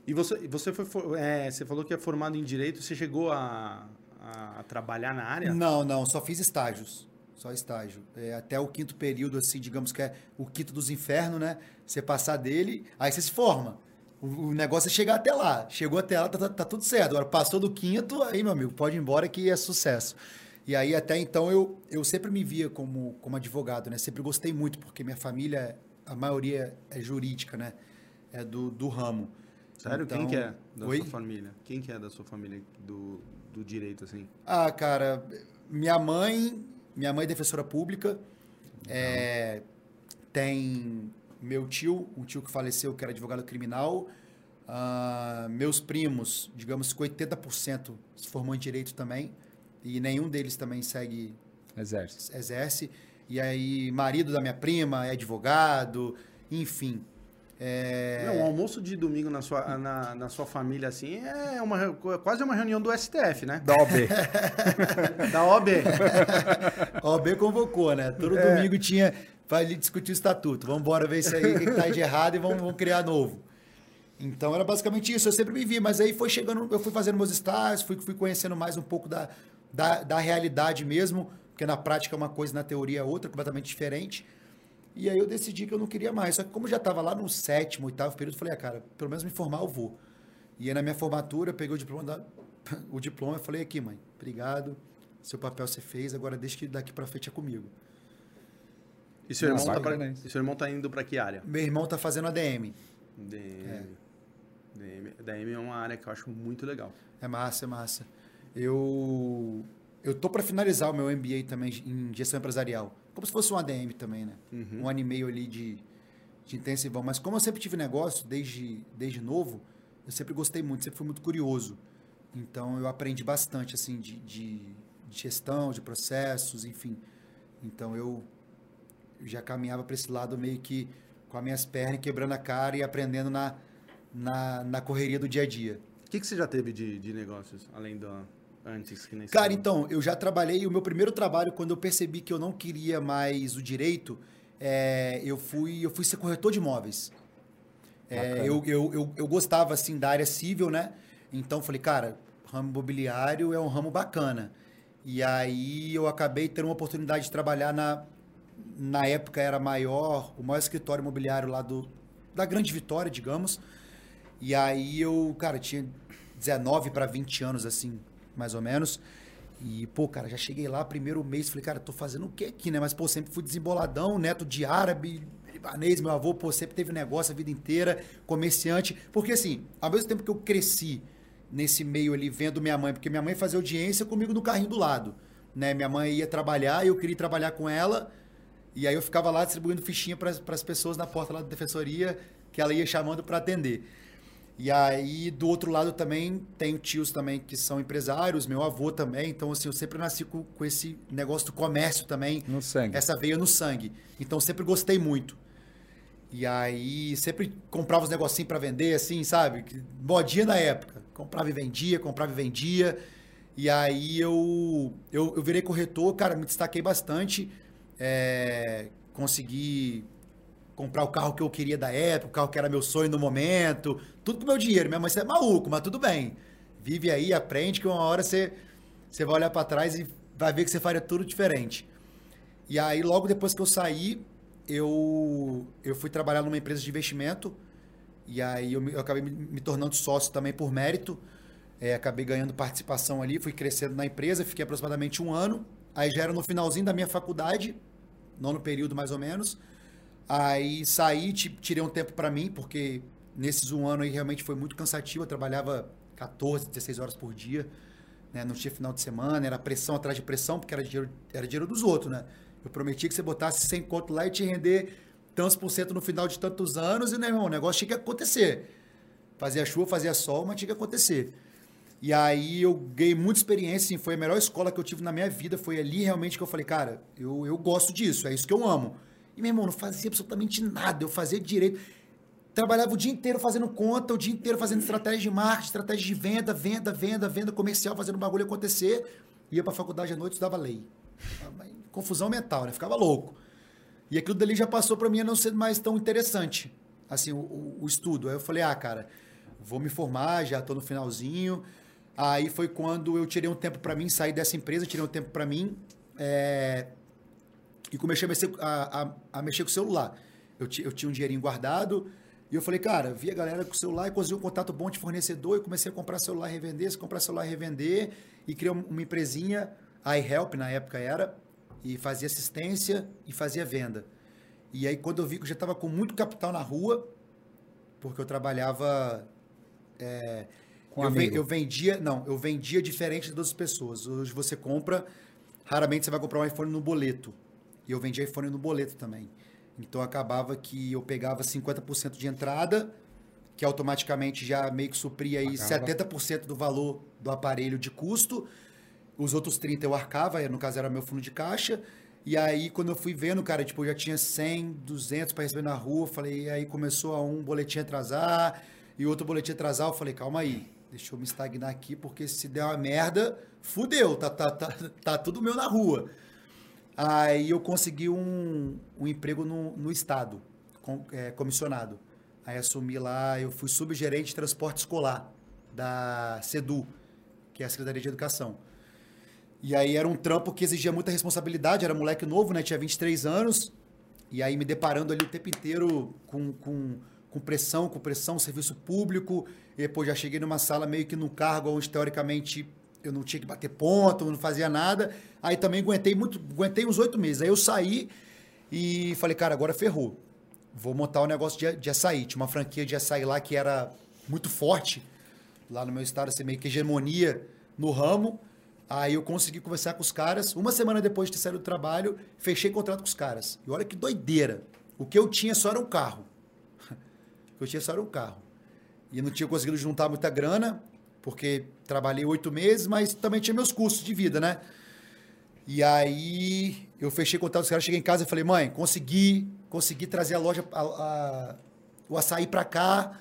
A: E você, você foi, é, você falou que é formado em direito. Você chegou a, a, a trabalhar na área?
C: Não, não. Só fiz estágios. Só estágio. É, até o quinto período, assim, digamos que é o quinto dos infernos, né? Você passar dele, aí você se forma. O, o negócio é chegar até lá. Chegou até lá, tá, tá, tá, tudo certo. Agora passou do quinto, aí, meu amigo, pode ir embora que é sucesso. E aí, até então, eu, eu sempre me via como, como advogado, né? Sempre gostei muito, porque minha família, a maioria é jurídica, né? É do, do ramo.
A: Sério? Então, Quem que é da Oi? sua família? Quem que é da sua família do, do direito, assim?
C: Ah, cara, minha mãe minha mãe é defensora pública. É, tem meu tio, um tio que faleceu, que era advogado criminal. Uh, meus primos, digamos que 80% se formou em direito também. E nenhum deles também segue.
B: Exerce.
C: Exerce. E aí, marido da minha prima é advogado, enfim.
A: É... Não, um almoço de domingo na sua, na, na sua família, assim, é uma, quase uma reunião do STF, né?
B: Da OB.
A: da OB.
C: A OB convocou, né? Todo é. domingo tinha para discutir o estatuto. Vamos embora ver isso aí, o que está de errado e vamos, vamos, criar novo. Então era basicamente isso, eu sempre me vi, mas aí foi chegando, eu fui fazendo meus estágios, fui, fui conhecendo mais um pouco da, da, da realidade mesmo, porque na prática é uma coisa, na teoria é outra, completamente diferente. E aí eu decidi que eu não queria mais. Só que como já estava lá no sétimo, oitavo período, eu falei, ah, cara, pelo menos me formar eu vou. E aí na minha formatura, eu peguei o diploma, da, o diploma e falei, aqui, mãe, obrigado, seu papel você fez, agora deixa que daqui para frente é comigo.
A: E seu, irmão tá pra, e seu irmão tá indo para que área?
C: Meu irmão tá fazendo ADM.
A: DM. É. DM. ADM é uma área que eu acho muito legal.
C: É massa, é massa. Eu eu tô para finalizar o meu MBA também em gestão empresarial. Como se fosse um ADM também, né? Uhum. Um ano e meio ali de, de intensivão. Mas como eu sempre tive negócio desde, desde novo, eu sempre gostei muito, sempre fui muito curioso. Então eu aprendi bastante, assim, de, de, de gestão, de processos, enfim. Então eu já caminhava para esse lado meio que com as minhas pernas, quebrando a cara e aprendendo na, na, na correria do dia a dia.
A: O que, que você já teve de, de negócios, além da, antes que nem
C: Cara, então, eu já trabalhei, o meu primeiro trabalho, quando eu percebi que eu não queria mais o direito, é, eu, fui, eu fui ser corretor de imóveis. É, eu, eu, eu, eu, gostava, assim, da área civil, né? Então, falei, cara, ramo imobiliário é um ramo bacana. E aí eu acabei tendo uma oportunidade de trabalhar na... Na época era maior, o maior escritório imobiliário lá do, da Grande Vitória, digamos. E aí eu, cara, tinha 19 para 20 anos, assim, mais ou menos. E, pô, cara, já cheguei lá, primeiro mês, falei, cara, tô fazendo o que aqui, né? Mas, pô, sempre fui desemboladão, neto de árabe, libanês, meu avô, pô, sempre teve negócio a vida inteira, comerciante. Porque, assim, ao mesmo tempo que eu cresci nesse meio ali, vendo minha mãe, porque minha mãe fazia audiência comigo no carrinho do lado, né? Minha mãe ia trabalhar e eu queria trabalhar com ela, e aí eu ficava lá distribuindo fichinha para as pessoas na porta lá da defensoria, que ela ia chamando para atender. E aí, do outro lado também, tenho tios também que são empresários, meu avô também. Então, assim, eu sempre nasci com, com esse negócio do comércio também.
B: No sangue.
C: Essa veia no sangue. Então, sempre gostei muito. E aí, sempre comprava os negocinhos para vender, assim, sabe? Modinha na época. Comprava e vendia, comprava e vendia. E aí, eu, eu, eu virei corretor, cara, me destaquei bastante. É, consegui comprar o carro que eu queria da época, o carro que era meu sonho no momento, tudo com meu dinheiro. Minha mãe, você é maluco, mas tudo bem. Vive aí, aprende, que uma hora você, você vai olhar para trás e vai ver que você faria tudo diferente. E aí, logo depois que eu saí, eu, eu fui trabalhar numa empresa de investimento. E aí eu, eu acabei me, me tornando sócio também por mérito. É, acabei ganhando participação ali, fui crescendo na empresa, fiquei aproximadamente um ano. Aí já era no finalzinho da minha faculdade, nono período mais ou menos. Aí saí, ti- tirei um tempo para mim, porque nesses um ano aí realmente foi muito cansativo. Eu trabalhava 14, 16 horas por dia, né? não tinha final de semana, era pressão atrás de pressão, porque era dinheiro, era dinheiro dos outros, né? Eu prometi que você botasse 100 conto lá e te render tantos por cento no final de tantos anos, e né, irmão, o negócio tinha que acontecer. Fazia chuva, fazia sol, mas tinha que acontecer. E aí eu ganhei muita experiência, assim, foi a melhor escola que eu tive na minha vida. Foi ali realmente que eu falei, cara, eu, eu gosto disso, é isso que eu amo. E, meu irmão, não fazia absolutamente nada, eu fazia direito. Trabalhava o dia inteiro fazendo conta, o dia inteiro fazendo estratégia de marketing, estratégia de venda, venda, venda, venda comercial, fazendo o bagulho acontecer. Ia pra faculdade à noite, estudava lei. Confusão mental, né? Ficava louco. E aquilo dali já passou para mim a não ser mais tão interessante, assim, o, o- o estudo. Aí eu falei, ah, cara, vou me formar, já tô no finalzinho. Aí foi quando eu tirei um tempo para mim, saí dessa empresa, tirei um tempo para mim é, e comecei a mexer, a, a- a mexer com o celular. Eu, eu tinha um dinheirinho guardado e eu falei, cara, vi a galera com o celular e consegui um contato bom de fornecedor e comecei a comprar celular e revender, comprar celular e revender e criei um- uma empresinha, a iHelp na época era, e fazia assistência e fazia venda. E aí quando eu vi que eu já estava com muito capital na rua, porque eu trabalhava é,
B: Com
C: eu,
B: amigo.
C: eu vendia, não, eu vendia diferente das outras pessoas. Hoje você compra, raramente você vai comprar um iPhone no boleto. E eu vendia iPhone no boleto também. Então acabava que eu pegava 50% de entrada, que automaticamente já meio que supria aí
B: Pagava.
C: 70% do valor do aparelho de custo. Os outros 30 eu arcava, no caso era meu fundo de caixa. E aí, quando eu fui vendo, cara, tipo, eu já tinha 100, 200 para receber na rua. Falei, e aí começou a um boletim atrasar e outro boletim atrasar. Eu falei, calma aí, deixa eu me estagnar aqui, porque se der uma merda, fudeu, tá, tá, tá, tá tudo meu na rua. Aí eu consegui um, um emprego no, no Estado, com- é, comissionado. Aí assumi lá, eu fui subgerente de transporte escolar da SEDU, que é a Secretaria de Educação. E aí era um trampo que exigia muita responsabilidade, era moleque novo, né? Tinha 23 anos. E aí me deparando ali o tempo inteiro com, com, com pressão, com pressão, serviço público. E depois já cheguei numa sala meio que num cargo onde teoricamente eu não tinha que bater ponto, não fazia nada. Aí também aguentei muito, aguentei uns oito meses. Aí eu saí e falei, cara, agora ferrou. Vou montar um negócio de, de açaí. Tinha uma franquia de açaí lá que era muito forte. Lá no meu estado, assim, meio que hegemonia no ramo. Aí eu consegui conversar com os caras. Uma semana depois de ter saído do trabalho, fechei contrato com os caras. E olha que doideira. O que eu tinha só era um carro. Que eu tinha só era um carro. E não tinha conseguido juntar muita grana, porque trabalhei oito meses, mas também tinha meus custos de vida, né? E aí eu fechei contato com os caras, cheguei em casa e falei, mãe, consegui, consegui trazer a loja, a- a- o açaí pra cá.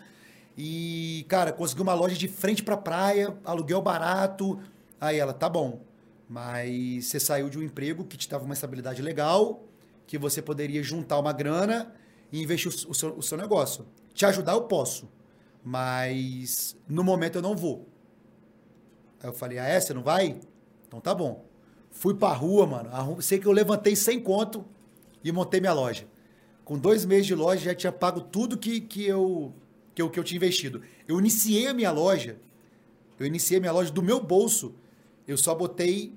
C: E, cara, consegui uma loja de frente pra praia, aluguel barato. Aí ela, tá bom, mas você saiu de um emprego que te dava uma estabilidade legal, que você poderia juntar uma grana e investir o, o seu, o seu negócio. Te ajudar eu posso, mas no momento eu não vou. Aí eu falei, ah, é? Você não vai? Então tá bom. Fui pra rua, mano. arrum- Sei que eu levantei 100 conto e montei minha loja. Com dois meses de loja, já tinha pago tudo que, que, eu, que, eu, que eu tinha investido. Eu iniciei a minha loja, eu iniciei a minha loja do meu bolso. Eu só botei.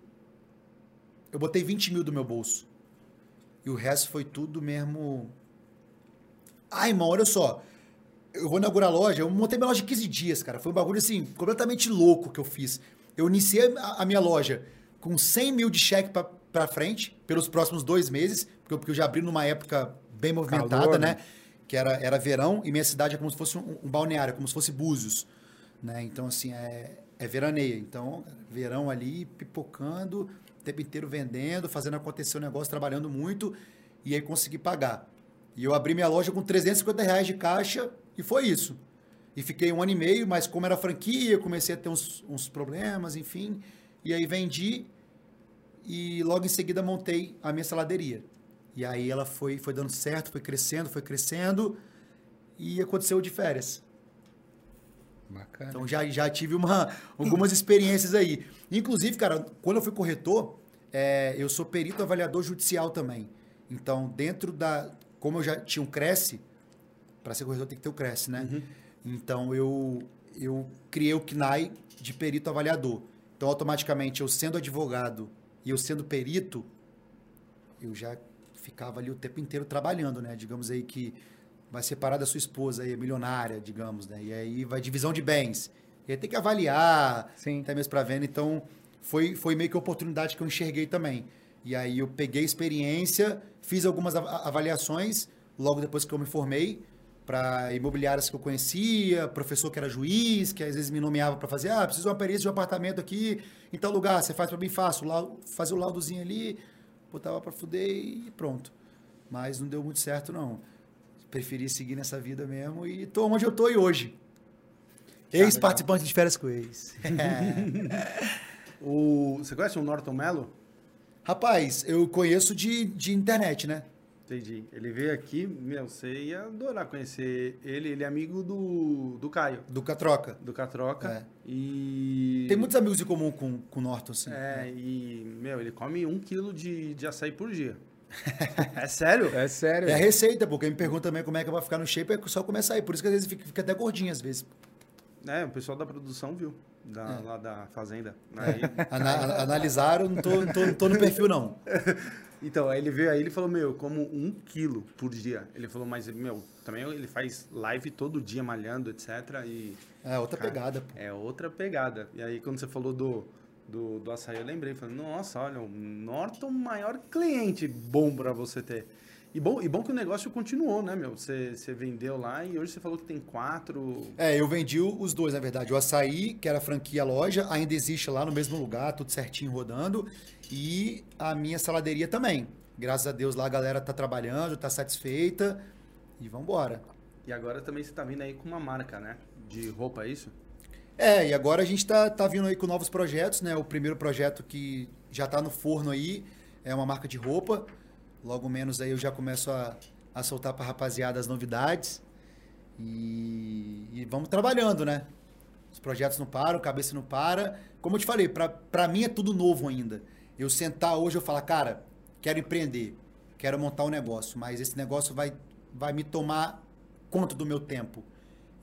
C: Eu botei 20 mil do meu bolso. E o resto foi tudo mesmo. Ah, irmão, olha só. Eu vou inaugurar a loja, eu montei minha loja em 15 dias, cara. Foi um bagulho assim, completamente louco que eu fiz. Eu iniciei a, a minha loja com 100 mil de cheque pra, pra frente, pelos próximos dois meses, porque eu, porque eu já abri numa época bem movimentada,
B: Calor,
C: né?
B: né?
C: Que era, era verão, e minha cidade é como se fosse um, um balneário, como se fosse Búzios. Né? Então, assim, é, é veraneia. Então, verão ali, pipocando, o tempo inteiro vendendo, fazendo acontecer o negócio, trabalhando muito, e aí consegui pagar. E eu abri minha loja com 350 reais de caixa, e foi isso. E fiquei um ano e meio, mas como era franquia, comecei a ter uns, uns problemas, enfim. E aí vendi, e logo em seguida montei a minha saladeria. E aí ela foi, foi dando certo, foi crescendo, foi crescendo, e aconteceu de férias.
B: Bacana.
C: Então já, já tive uma, algumas experiências aí. Inclusive, cara, quando eu fui corretor, é, eu sou perito avaliador judicial também. Então, dentro da. Como eu já tinha um Cresce, para ser corretor tem que ter o Cresce, né? Então eu, eu criei o CNAI de perito avaliador. Então, automaticamente, eu sendo advogado e eu sendo perito, eu já ficava ali o tempo inteiro trabalhando, né? Digamos aí que vai separar da sua esposa aí, é milionária, digamos, né? E aí vai divisão de bens. E aí tem que avaliar,
B: Sim.
C: até mesmo para venda. Então, foi, foi meio que oportunidade que eu enxerguei também. E aí eu peguei experiência, fiz algumas av- avaliações logo depois que eu me formei para imobiliárias que eu conhecia, professor que era juiz, que às vezes me nomeava para fazer, ah, preciso de uma perícia de um apartamento aqui em tal lugar, você faz para mim fácil, lau- fazia o laudozinho ali, botava para fuder e pronto. Mas não deu muito certo não. Preferi seguir nessa vida mesmo e tô onde eu tô e hoje. Ex-participante de férias com ex.
A: O, você conhece o Norton Mello?
C: Rapaz, eu conheço de, de internet, né?
A: Entendi. Ele veio aqui, meu, você ia adorar conhecer ele. Ele é amigo do, do Caio,
C: Do Catroca.
A: do Catroca.
C: É.
A: E.
C: Tem muitos amigos em comum com, com o Norton, sim.
A: É, e, meu, ele come um quilo de, de açaí por dia. é sério?
B: É sério.
C: É a receita, porque me pergunta também como é que vai ficar no shape, é só começar aí. Por isso que às vezes fica, fica até gordinho, às vezes.
A: É, o pessoal da produção viu, da, lá da fazenda. Aí,
C: Ana- analisaram, não tô, não tô, não tô no perfil, não.
A: então, aí ele veio aí ele falou, meu, eu como um quilo por dia. Ele falou, mas, meu, também ele faz live todo dia malhando, etc. E
C: É outra
A: Cara,
C: pegada, pô.
A: É outra pegada. E aí, quando você falou do, do, do açaí, eu lembrei. Falei, nossa, olha, o Norton, maior cliente bom pra você ter. E bom, e bom que o negócio continuou, né, meu? Você, você vendeu lá e hoje você falou que tem quatro.
C: É, eu vendi os dois, na verdade. O açaí, que era franquia loja, ainda existe lá no mesmo lugar, tudo certinho rodando. E a minha saladeria também. Graças a Deus lá a galera tá trabalhando, tá satisfeita. E vambora.
A: E agora também você tá vindo aí com uma marca, né? De roupa, é isso?
C: É, e agora a gente tá, tá vindo aí com novos projetos, né? O primeiro projeto que já tá no forno aí é uma marca de roupa. Logo menos aí eu já começo a, a soltar pra rapaziada as novidades. E, e vamos trabalhando, né? Os projetos não param, cabeça não para. Como eu te falei, pra mim é tudo novo ainda. Eu sentar hoje eu falar, cara, quero empreender, quero montar um negócio, mas esse negócio vai, vai me tomar conta do meu tempo.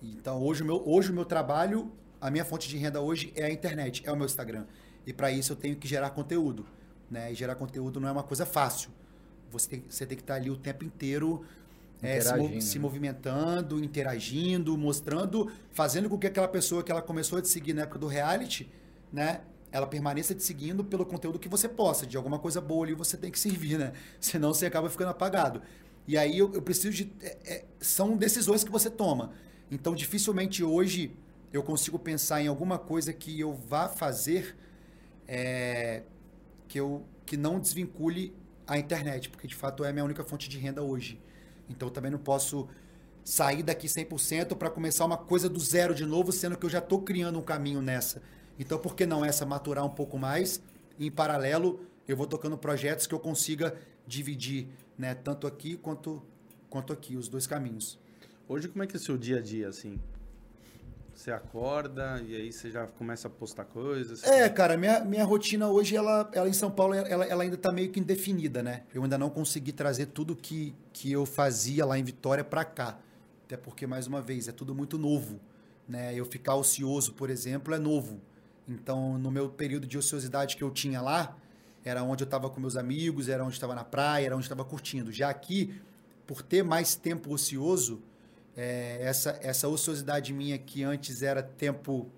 C: Então, hoje o, meu, hoje o meu trabalho, a minha fonte de renda hoje é a internet, é o meu Instagram. E para isso eu tenho que gerar conteúdo. Né? E gerar conteúdo não é uma coisa fácil. Você tem, você tem que estar ali o tempo inteiro é, se, se
B: né?
C: movimentando, interagindo, mostrando, fazendo com que aquela pessoa que ela começou a te seguir na época do reality, né? Ela permaneça te seguindo pelo conteúdo que você possa. De alguma coisa boa ali você tem que servir, né? Senão você acaba ficando apagado. E aí eu, eu preciso de. é- é- são decisões que você toma. Então, dificilmente hoje eu consigo pensar em alguma coisa que eu vá fazer é, que, eu, que não desvincule a internet, porque de fato é a minha única fonte de renda hoje. Então, também não posso sair daqui 100% para começar uma coisa do zero de novo, sendo que eu já estou criando um caminho nessa. Então, por que não essa maturar um pouco mais? E, em paralelo, eu vou tocando projetos que eu consiga dividir, né, tanto aqui quanto, quanto aqui, os dois caminhos.
A: Hoje, como é que é o seu dia a dia, assim? Você acorda e aí você já começa a postar coisas?
C: É, cara, minha, minha rotina hoje, ela, ela em São Paulo, ela, ela ainda está meio que indefinida, né? Eu ainda não consegui trazer tudo que, que eu fazia lá em Vitória para cá. Até porque, mais uma vez, é tudo muito novo. Né? Eu ficar ocioso, por exemplo, é novo. Então, no meu período de ociosidade que eu tinha lá, era onde eu estava com meus amigos, era onde estava na praia, era onde estava curtindo. Já aqui, por ter mais tempo ocioso, é, essa, essa ociosidade minha que antes era tempo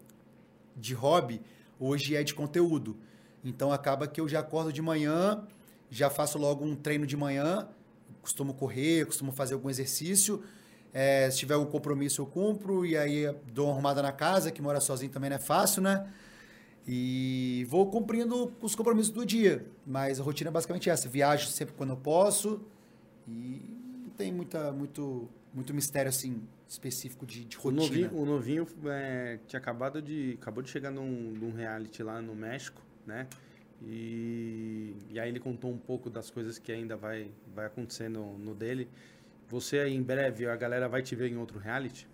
C: de hobby, hoje é de conteúdo. Então acaba que eu já acordo de manhã, já faço logo um treino de manhã, costumo correr, costumo fazer algum exercício. É, se tiver algum compromisso eu cumpro e aí dou uma arrumada na casa, que mora sozinho também não é fácil, né? E vou cumprindo os compromissos do dia. Mas a rotina é basicamente essa. Viajo sempre quando eu posso e não tem muita, muito, muito mistério assim específico de, de
A: O
C: rotina.
A: novinho, o novinho é, tinha acabado de. acabou de chegar num, num reality lá no México, né? E, e aí ele contou um pouco das coisas que ainda vai, vai acontecer no, no dele. Você aí em breve, a galera vai te ver em outro reality?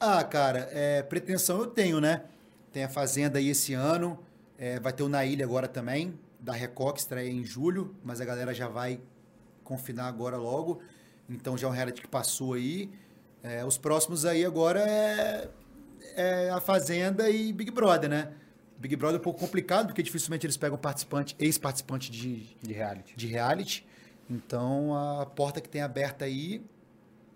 C: Ah, cara, é, pretensão eu tenho, né? Tem a Fazenda aí esse ano, é, vai ter o Na Ilha agora também, da Record, que estreia em julho, mas a galera já vai confinar agora logo. Então já é um reality que passou aí. É, os próximos aí agora é, é a Fazenda e Big Brother, né? Big Brother é um pouco complicado, porque dificilmente eles pegam participante, ex-participante de,
B: De reality.
C: de reality. Então a porta que tem aberta aí,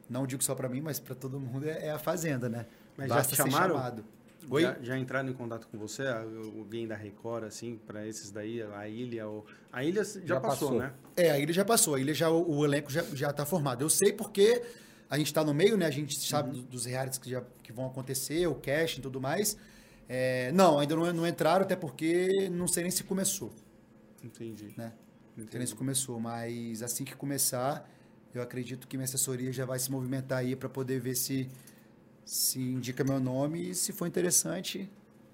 C: não digo só pra mim, mas pra todo mundo, é, é a Fazenda, né?
A: Mas já
C: Basta
A: te
C: ser
A: chamaram?
C: chamado. Oi?
A: Já, já entraram em contato com você? Alguém da Record, assim, pra esses daí? A Ilha? Ou... A Ilha já,
B: Já
A: passou,
B: passou.
A: né?
C: É, a ilha já passou, a ilha já, o, o elenco já, já tá formado. Eu sei porque a gente tá no meio, né? A gente sabe
A: Uhum.
C: do- dos realities que, já, que vão acontecer, o casting e tudo mais. É, não, ainda não, não entraram, até porque não sei nem se começou,
A: Entendi.
C: né? Não sei nem se começou, mas assim que começar, eu acredito que minha assessoria já vai se movimentar aí para poder ver se, se indica meu nome e se for interessante,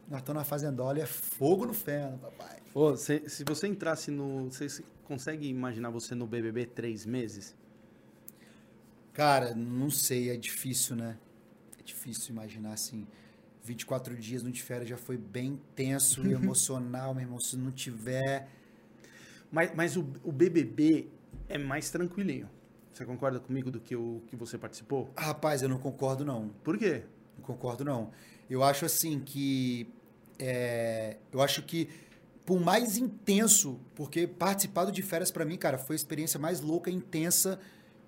C: nós estamos na Fazendola e é fogo no ferro, papai.
A: Se, se você entrasse no... Você se- consegue imaginar você no BBB três meses?
C: Cara, não sei, é difícil, né? É difícil imaginar assim. 24 dias no de férias já foi bem tenso e emocional, meu irmão. Se não tiver.
A: Mas, mas o, o BBB é mais tranquilinho. Você concorda comigo do que o que você participou?
C: Rapaz, eu não concordo, não.
A: Por quê?
C: Não concordo, não. Eu acho assim que. é, eu acho que, por mais intenso, porque participar de férias pra mim, cara, foi a experiência mais louca e intensa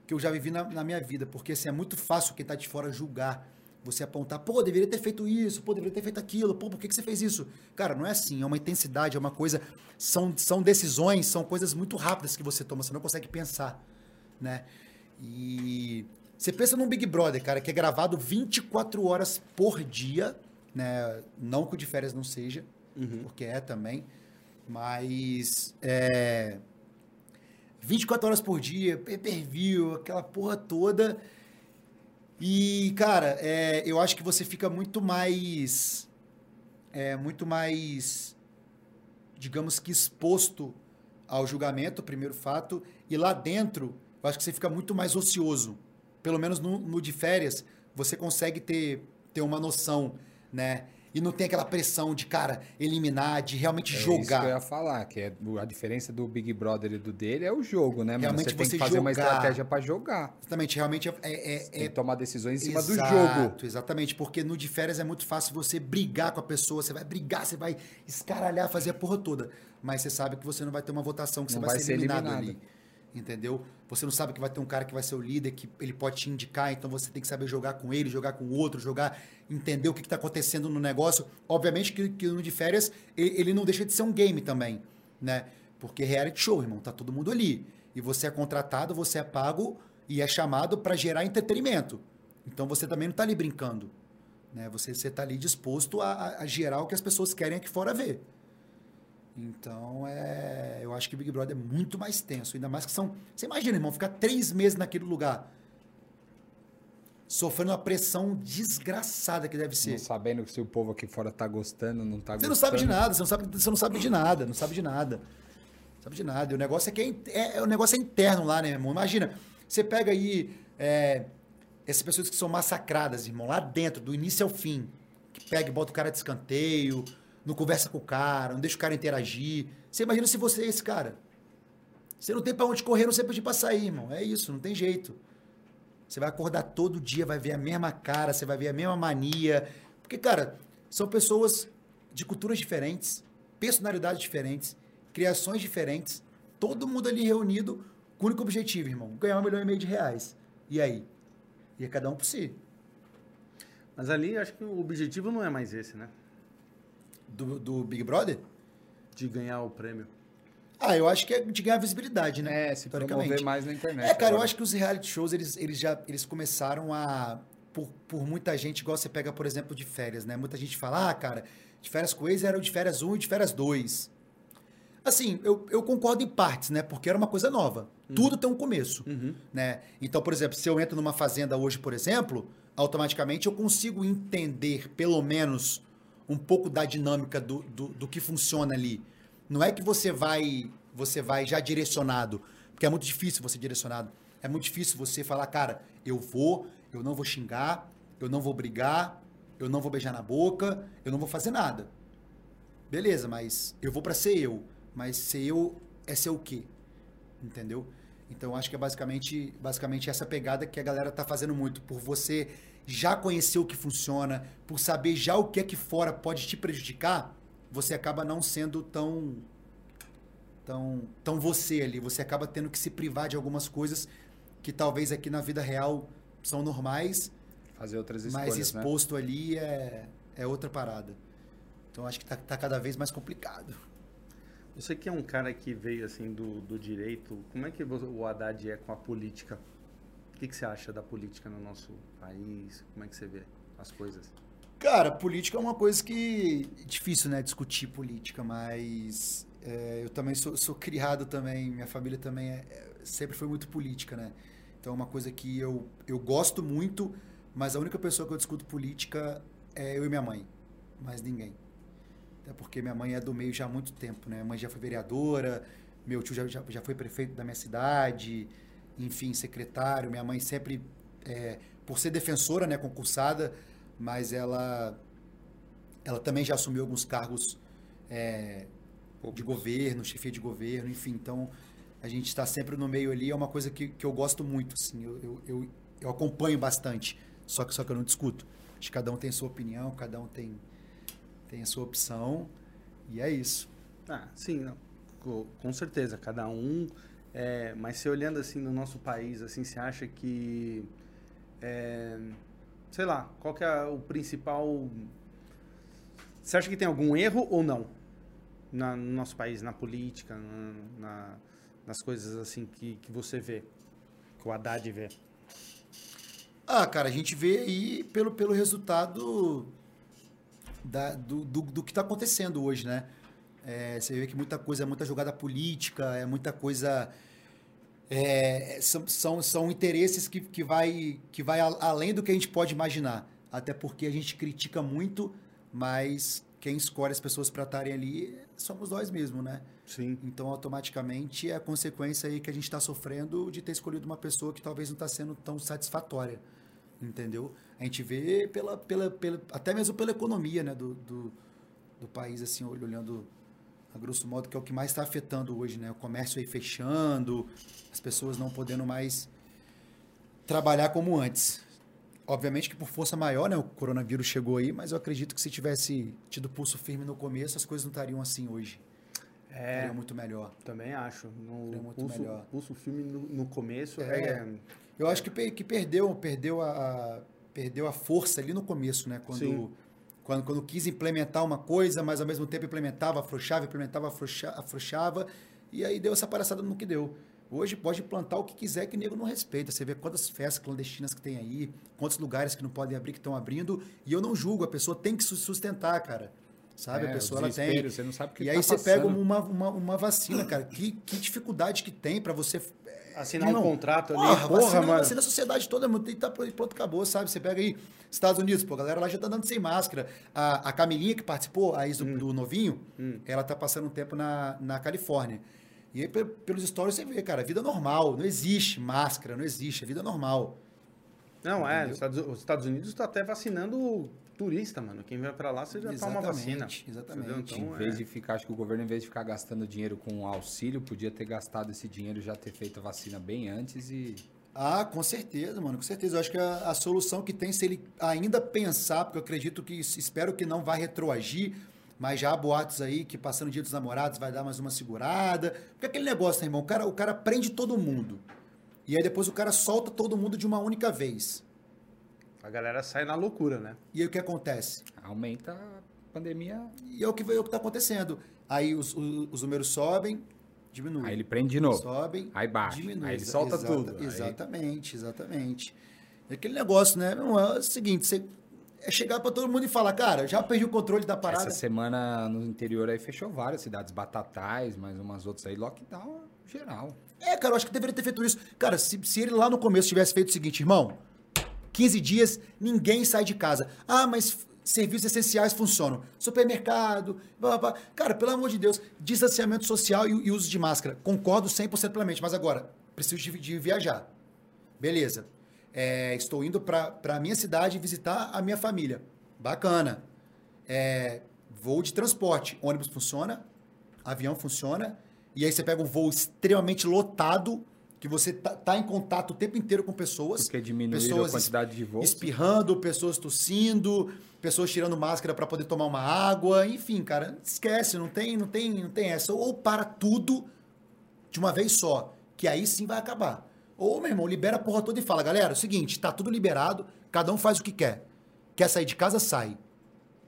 C: que eu já vivi na, na minha vida. Porque assim, é muito fácil quem tá de fora julgar. Você apontar, pô, deveria ter feito isso, pô, deveria ter feito aquilo, pô, por que, que você fez isso? Cara, não é assim, é uma intensidade, é uma coisa. São, são decisões, são coisas muito rápidas que você toma, você não consegue pensar, né? E você pensa num Big Brother, cara, que é gravado 24 horas por dia, né? Não que o de férias não seja, porque é também, mas é 24 horas por dia, pay-per-view, aquela porra toda. E, cara, é, eu acho que você fica muito mais. É, muito mais. Digamos que exposto ao julgamento, primeiro fato. E lá dentro, eu acho que você fica muito mais ocioso. Pelo menos no, no de férias, você consegue ter, ter uma noção, né? E não tem aquela pressão de, cara, eliminar, de realmente
B: É isso que eu
C: jogar.
B: ia falar, que é a diferença do Big Brother e do dele é o jogo, né? mano?
C: Realmente
B: você tem
C: você
B: que fazer uma
C: jogar.
B: estratégia pra jogar.
C: Exatamente, realmente é- é- é,
B: tem que tomar decisões em cima do
C: Exato,
B: jogo.
C: Exatamente, porque no de férias é muito fácil você brigar com a pessoa, você vai brigar, você vai escaralhar, fazer a porra toda. Mas você sabe que você não vai ter uma votação, que
B: Não
C: você vai,
B: vai
C: ser
B: ser
C: eliminado,
B: eliminado.
C: ali. Entendeu? Você não sabe que vai ter um cara que vai ser o líder, que ele pode te indicar, então você tem que saber jogar com ele, jogar com o outro, jogar, entender o que está acontecendo no negócio. Obviamente que, que no de férias ele, ele não deixa de ser um game também, né? Porque reality show, irmão, tá todo mundo ali. E você é contratado, você é pago e é chamado para gerar entretenimento. Então você também não está ali brincando. Né? Você está ali disposto a, a- a gerar o que as pessoas querem aqui fora ver. Então, é, eu acho que Big Brother é muito mais tenso. Ainda mais que são. Você imagina, irmão, ficar três meses naquele lugar. Sofrendo uma pressão desgraçada que deve ser.
B: Não sabendo se o povo aqui fora tá gostando, não tá
C: Você
B: gostando.
C: não sabe de nada, você não sabe, você não sabe de nada, não sabe de nada. Não sabe de nada. E o negócio é que é, é- é- o negócio é interno lá, né, irmão? Imagina, você pega aí é, essas pessoas que são massacradas, irmão, lá dentro, do início ao fim. Que pega e bota o cara de escanteio, não conversa com o cara, não deixa o cara interagir. Você imagina se você é esse cara. Você não tem pra onde correr, não sei pedir pra sair, irmão. É isso, não tem jeito. Você vai acordar todo dia, vai ver a mesma cara, você vai ver a mesma mania. Porque, cara, são pessoas de culturas diferentes, personalidades diferentes, criações diferentes, todo mundo ali reunido com o único objetivo, irmão: ganhar um milhão e meio de reais. E aí? E é cada um por si.
A: Mas ali acho que o objetivo não é mais esse, né?
C: Do, do Big Brother?
A: De ganhar o prêmio.
C: Ah, eu acho que é de ganhar visibilidade, né?
B: É, se promover mais na internet.
C: É, cara, eu
B: agora.
C: acho que os reality shows, eles, eles já eles começaram a. Por, por muita gente, igual você pega, por exemplo, de férias, né? Muita gente fala, ah, cara, de férias com ex era o de férias 1 e de férias 2. Assim, eu, eu concordo em partes, né? Porque era uma coisa nova. Tudo tem um começo, né? Então, por exemplo, se eu entro numa fazenda hoje, por exemplo, automaticamente eu consigo entender, pelo menos, um pouco da dinâmica do, do, do que funciona ali. Não é que você vai, você vai já direcionado, porque é muito difícil você direcionado. É muito difícil você falar, cara, eu vou, eu não vou xingar, eu não vou brigar, eu não vou beijar na boca, eu não vou fazer nada. Beleza, mas eu vou para ser eu. Mas ser eu é ser o quê? Entendeu? Então acho que é basicamente, basicamente essa pegada que a galera tá fazendo muito. Por você já conhecer o que funciona, por saber já o que é que fora pode te prejudicar, você acaba não sendo tão tão, tão você ali. Você acaba tendo que se privar de algumas coisas que talvez aqui na vida real são normais,
B: Fazer outras escolhas,
C: mas
B: né?
C: exposto ali é, é outra parada. Então acho que tá, tá cada vez mais complicado.
A: Você que é um cara que veio assim do, do direito, como é que o Haddad é com a política? O que, que você acha da política no nosso país? Como é que você vê as coisas?
C: Cara, política é uma coisa que é difícil, né, discutir política, mas é, eu também sou, sou criado também, minha família também é- é- sempre foi muito política, né? Então é uma coisa que eu, eu gosto muito, mas a única pessoa que eu discuto política é eu e minha mãe, mais ninguém. Até porque minha mãe é do meio já há muito tempo, né? Minha mãe já foi vereadora, meu tio já, já, já foi prefeito da minha cidade, enfim, secretário. Minha mãe sempre, é, por ser defensora, né, concursada, mas ela, ela também já assumiu alguns cargos é, de governo, chefia de governo, enfim. Então, a gente está sempre no meio ali, é uma coisa que, que eu gosto muito, assim, eu, eu, eu, eu acompanho bastante, só que, só que eu não discuto. Acho que cada um tem sua opinião, cada um tem, tem a sua opção, e é isso.
A: Ah, sim, não. Co- com certeza, cada um. É, mas se olhando assim no nosso país, assim, você acha que. é, sei lá, qual que é o principal. Você acha que tem algum erro ou não? Na- no nosso país, na política, na- na- nas coisas assim que, que você vê, que o Haddad vê.
C: Ah, cara, a gente vê aí pelo, pelo resultado da- do, do, do que está acontecendo hoje, né? É, você vê que muita coisa é muita jogada política, é muita coisa. É, são, são, são interesses que, que, vai, que vai além do que a gente pode imaginar. Até porque a gente critica muito, mas quem escolhe as pessoas para estarem ali somos nós mesmos, né?
A: Sim.
C: Então, automaticamente, é a consequência aí que a gente está sofrendo de ter escolhido uma pessoa que talvez não está sendo tão satisfatória, entendeu? A gente vê pela, pela, pela até mesmo pela economia né, do, do, do país, assim, olhando a grosso modo, que é o que mais está afetando hoje, né? O comércio aí fechando, as pessoas não podendo mais trabalhar como antes. Obviamente que por força maior, né? O coronavírus chegou aí, mas eu acredito que se tivesse tido pulso firme no começo, as coisas não estariam assim hoje.
A: É,
C: Estaria muito melhor.
A: também acho. No
C: Seria muito
A: pulso,
C: melhor.
A: pulso filme no, no começo
C: É.
A: é,
C: Eu acho que, que perdeu, perdeu, a, a- perdeu a força ali no começo, né? Quando,
A: Sim.
C: Quando, quando quis implementar uma coisa, mas ao mesmo tempo implementava, afrouxava, implementava, afrouxa- afrouxava, e aí deu essa palhaçada no que deu. Hoje pode plantar o que quiser que nego não respeita. Você vê quantas festas clandestinas que tem aí, quantos lugares que não podem abrir, que estão abrindo, e eu não julgo, a pessoa tem que se sustentar, cara. Sabe?
B: É,
C: a
B: o
C: pessoa ela tem.
B: você não sabe o que
C: E
B: tá
C: aí você pega
B: passando.
C: uma, uma, uma vacina, cara. Que, que dificuldade que tem para você
A: assinar um contrato ali.
C: Porra,
A: Porra,
C: vacina,
A: mano.
C: vacina a sociedade toda, mano, e tá pronto, acabou, sabe? Você pega aí, Estados Unidos, pô, a galera lá já tá andando sem máscara. A, a Camilinha que participou, a ex do, do novinho, ela tá passando um tempo na, na Califórnia. E aí, pe- pelos stories, você vê, cara, vida normal, não existe máscara, não existe, é vida normal.
A: Não, é,
C: Entendeu?
A: os Estados, os Estados Unidos está até vacinando turista, mano. Quem vai pra lá, você já toma vacina.
C: Exatamente, exatamente.
A: Entendeu?
B: Em
A: Então,
B: vez
A: é.
B: de ficar, acho que o governo, em vez de ficar gastando dinheiro com auxílio, podia ter gastado esse dinheiro e já ter feito a vacina bem antes e.
C: Ah, com certeza, mano, com certeza. Eu acho que a, a solução que tem, se ele ainda pensar, porque eu acredito que, espero que não vá retroagir, mas já há boatos aí que passando o dia dos namorados vai dar mais uma segurada. Porque aquele negócio, né, irmão? O cara, o cara prende todo mundo. E aí depois o cara solta todo mundo de uma única vez.
A: A galera sai na loucura, né?
C: E aí o que acontece?
B: Aumenta a pandemia.
C: E é o que, é o que tá acontecendo. Aí os, os, os números sobem, diminuem.
B: Aí ele prende de novo.
C: Sobem,
B: Aí baixa.
C: diminui.
B: Aí ele solta
C: Exata-
B: tudo. Aí-
C: Exatamente, exatamente. É aquele negócio, né? Não, é o seguinte, você é chegar pra todo mundo e falar, cara, já perdi o controle da parada.
B: Essa semana no interior aí fechou várias cidades, Batatais, mais umas outras aí, lockdown geral.
C: É, cara, eu acho que deveria ter feito isso. Cara, se, se ele lá no começo tivesse feito o seguinte, irmão, 15 dias, ninguém sai de casa. Ah, mas serviços essenciais funcionam. Supermercado, blá, blá. Cara, pelo amor de Deus, distanciamento social e, e uso de máscara. Concordo 100% plenamente, mas agora, preciso de, de viajar. Beleza. É, estou indo para a minha cidade visitar a minha família. Bacana. É, voo de transporte. Ônibus funciona, avião funciona. E aí você pega um voo extremamente lotado, que você tá, tá em contato o tempo inteiro com pessoas.
B: Porque diminuiu
C: pessoas
B: a quantidade de voos.
C: Espirrando, pessoas tossindo, pessoas tirando máscara para poder tomar uma água. Enfim, cara, esquece, não tem, não tem, não tem essa. Ou para tudo de uma vez só, que aí sim vai acabar. Ou, meu irmão, libera a porra toda e fala, galera, é o seguinte, tá tudo liberado, cada um faz o que quer. Quer sair de casa, sai.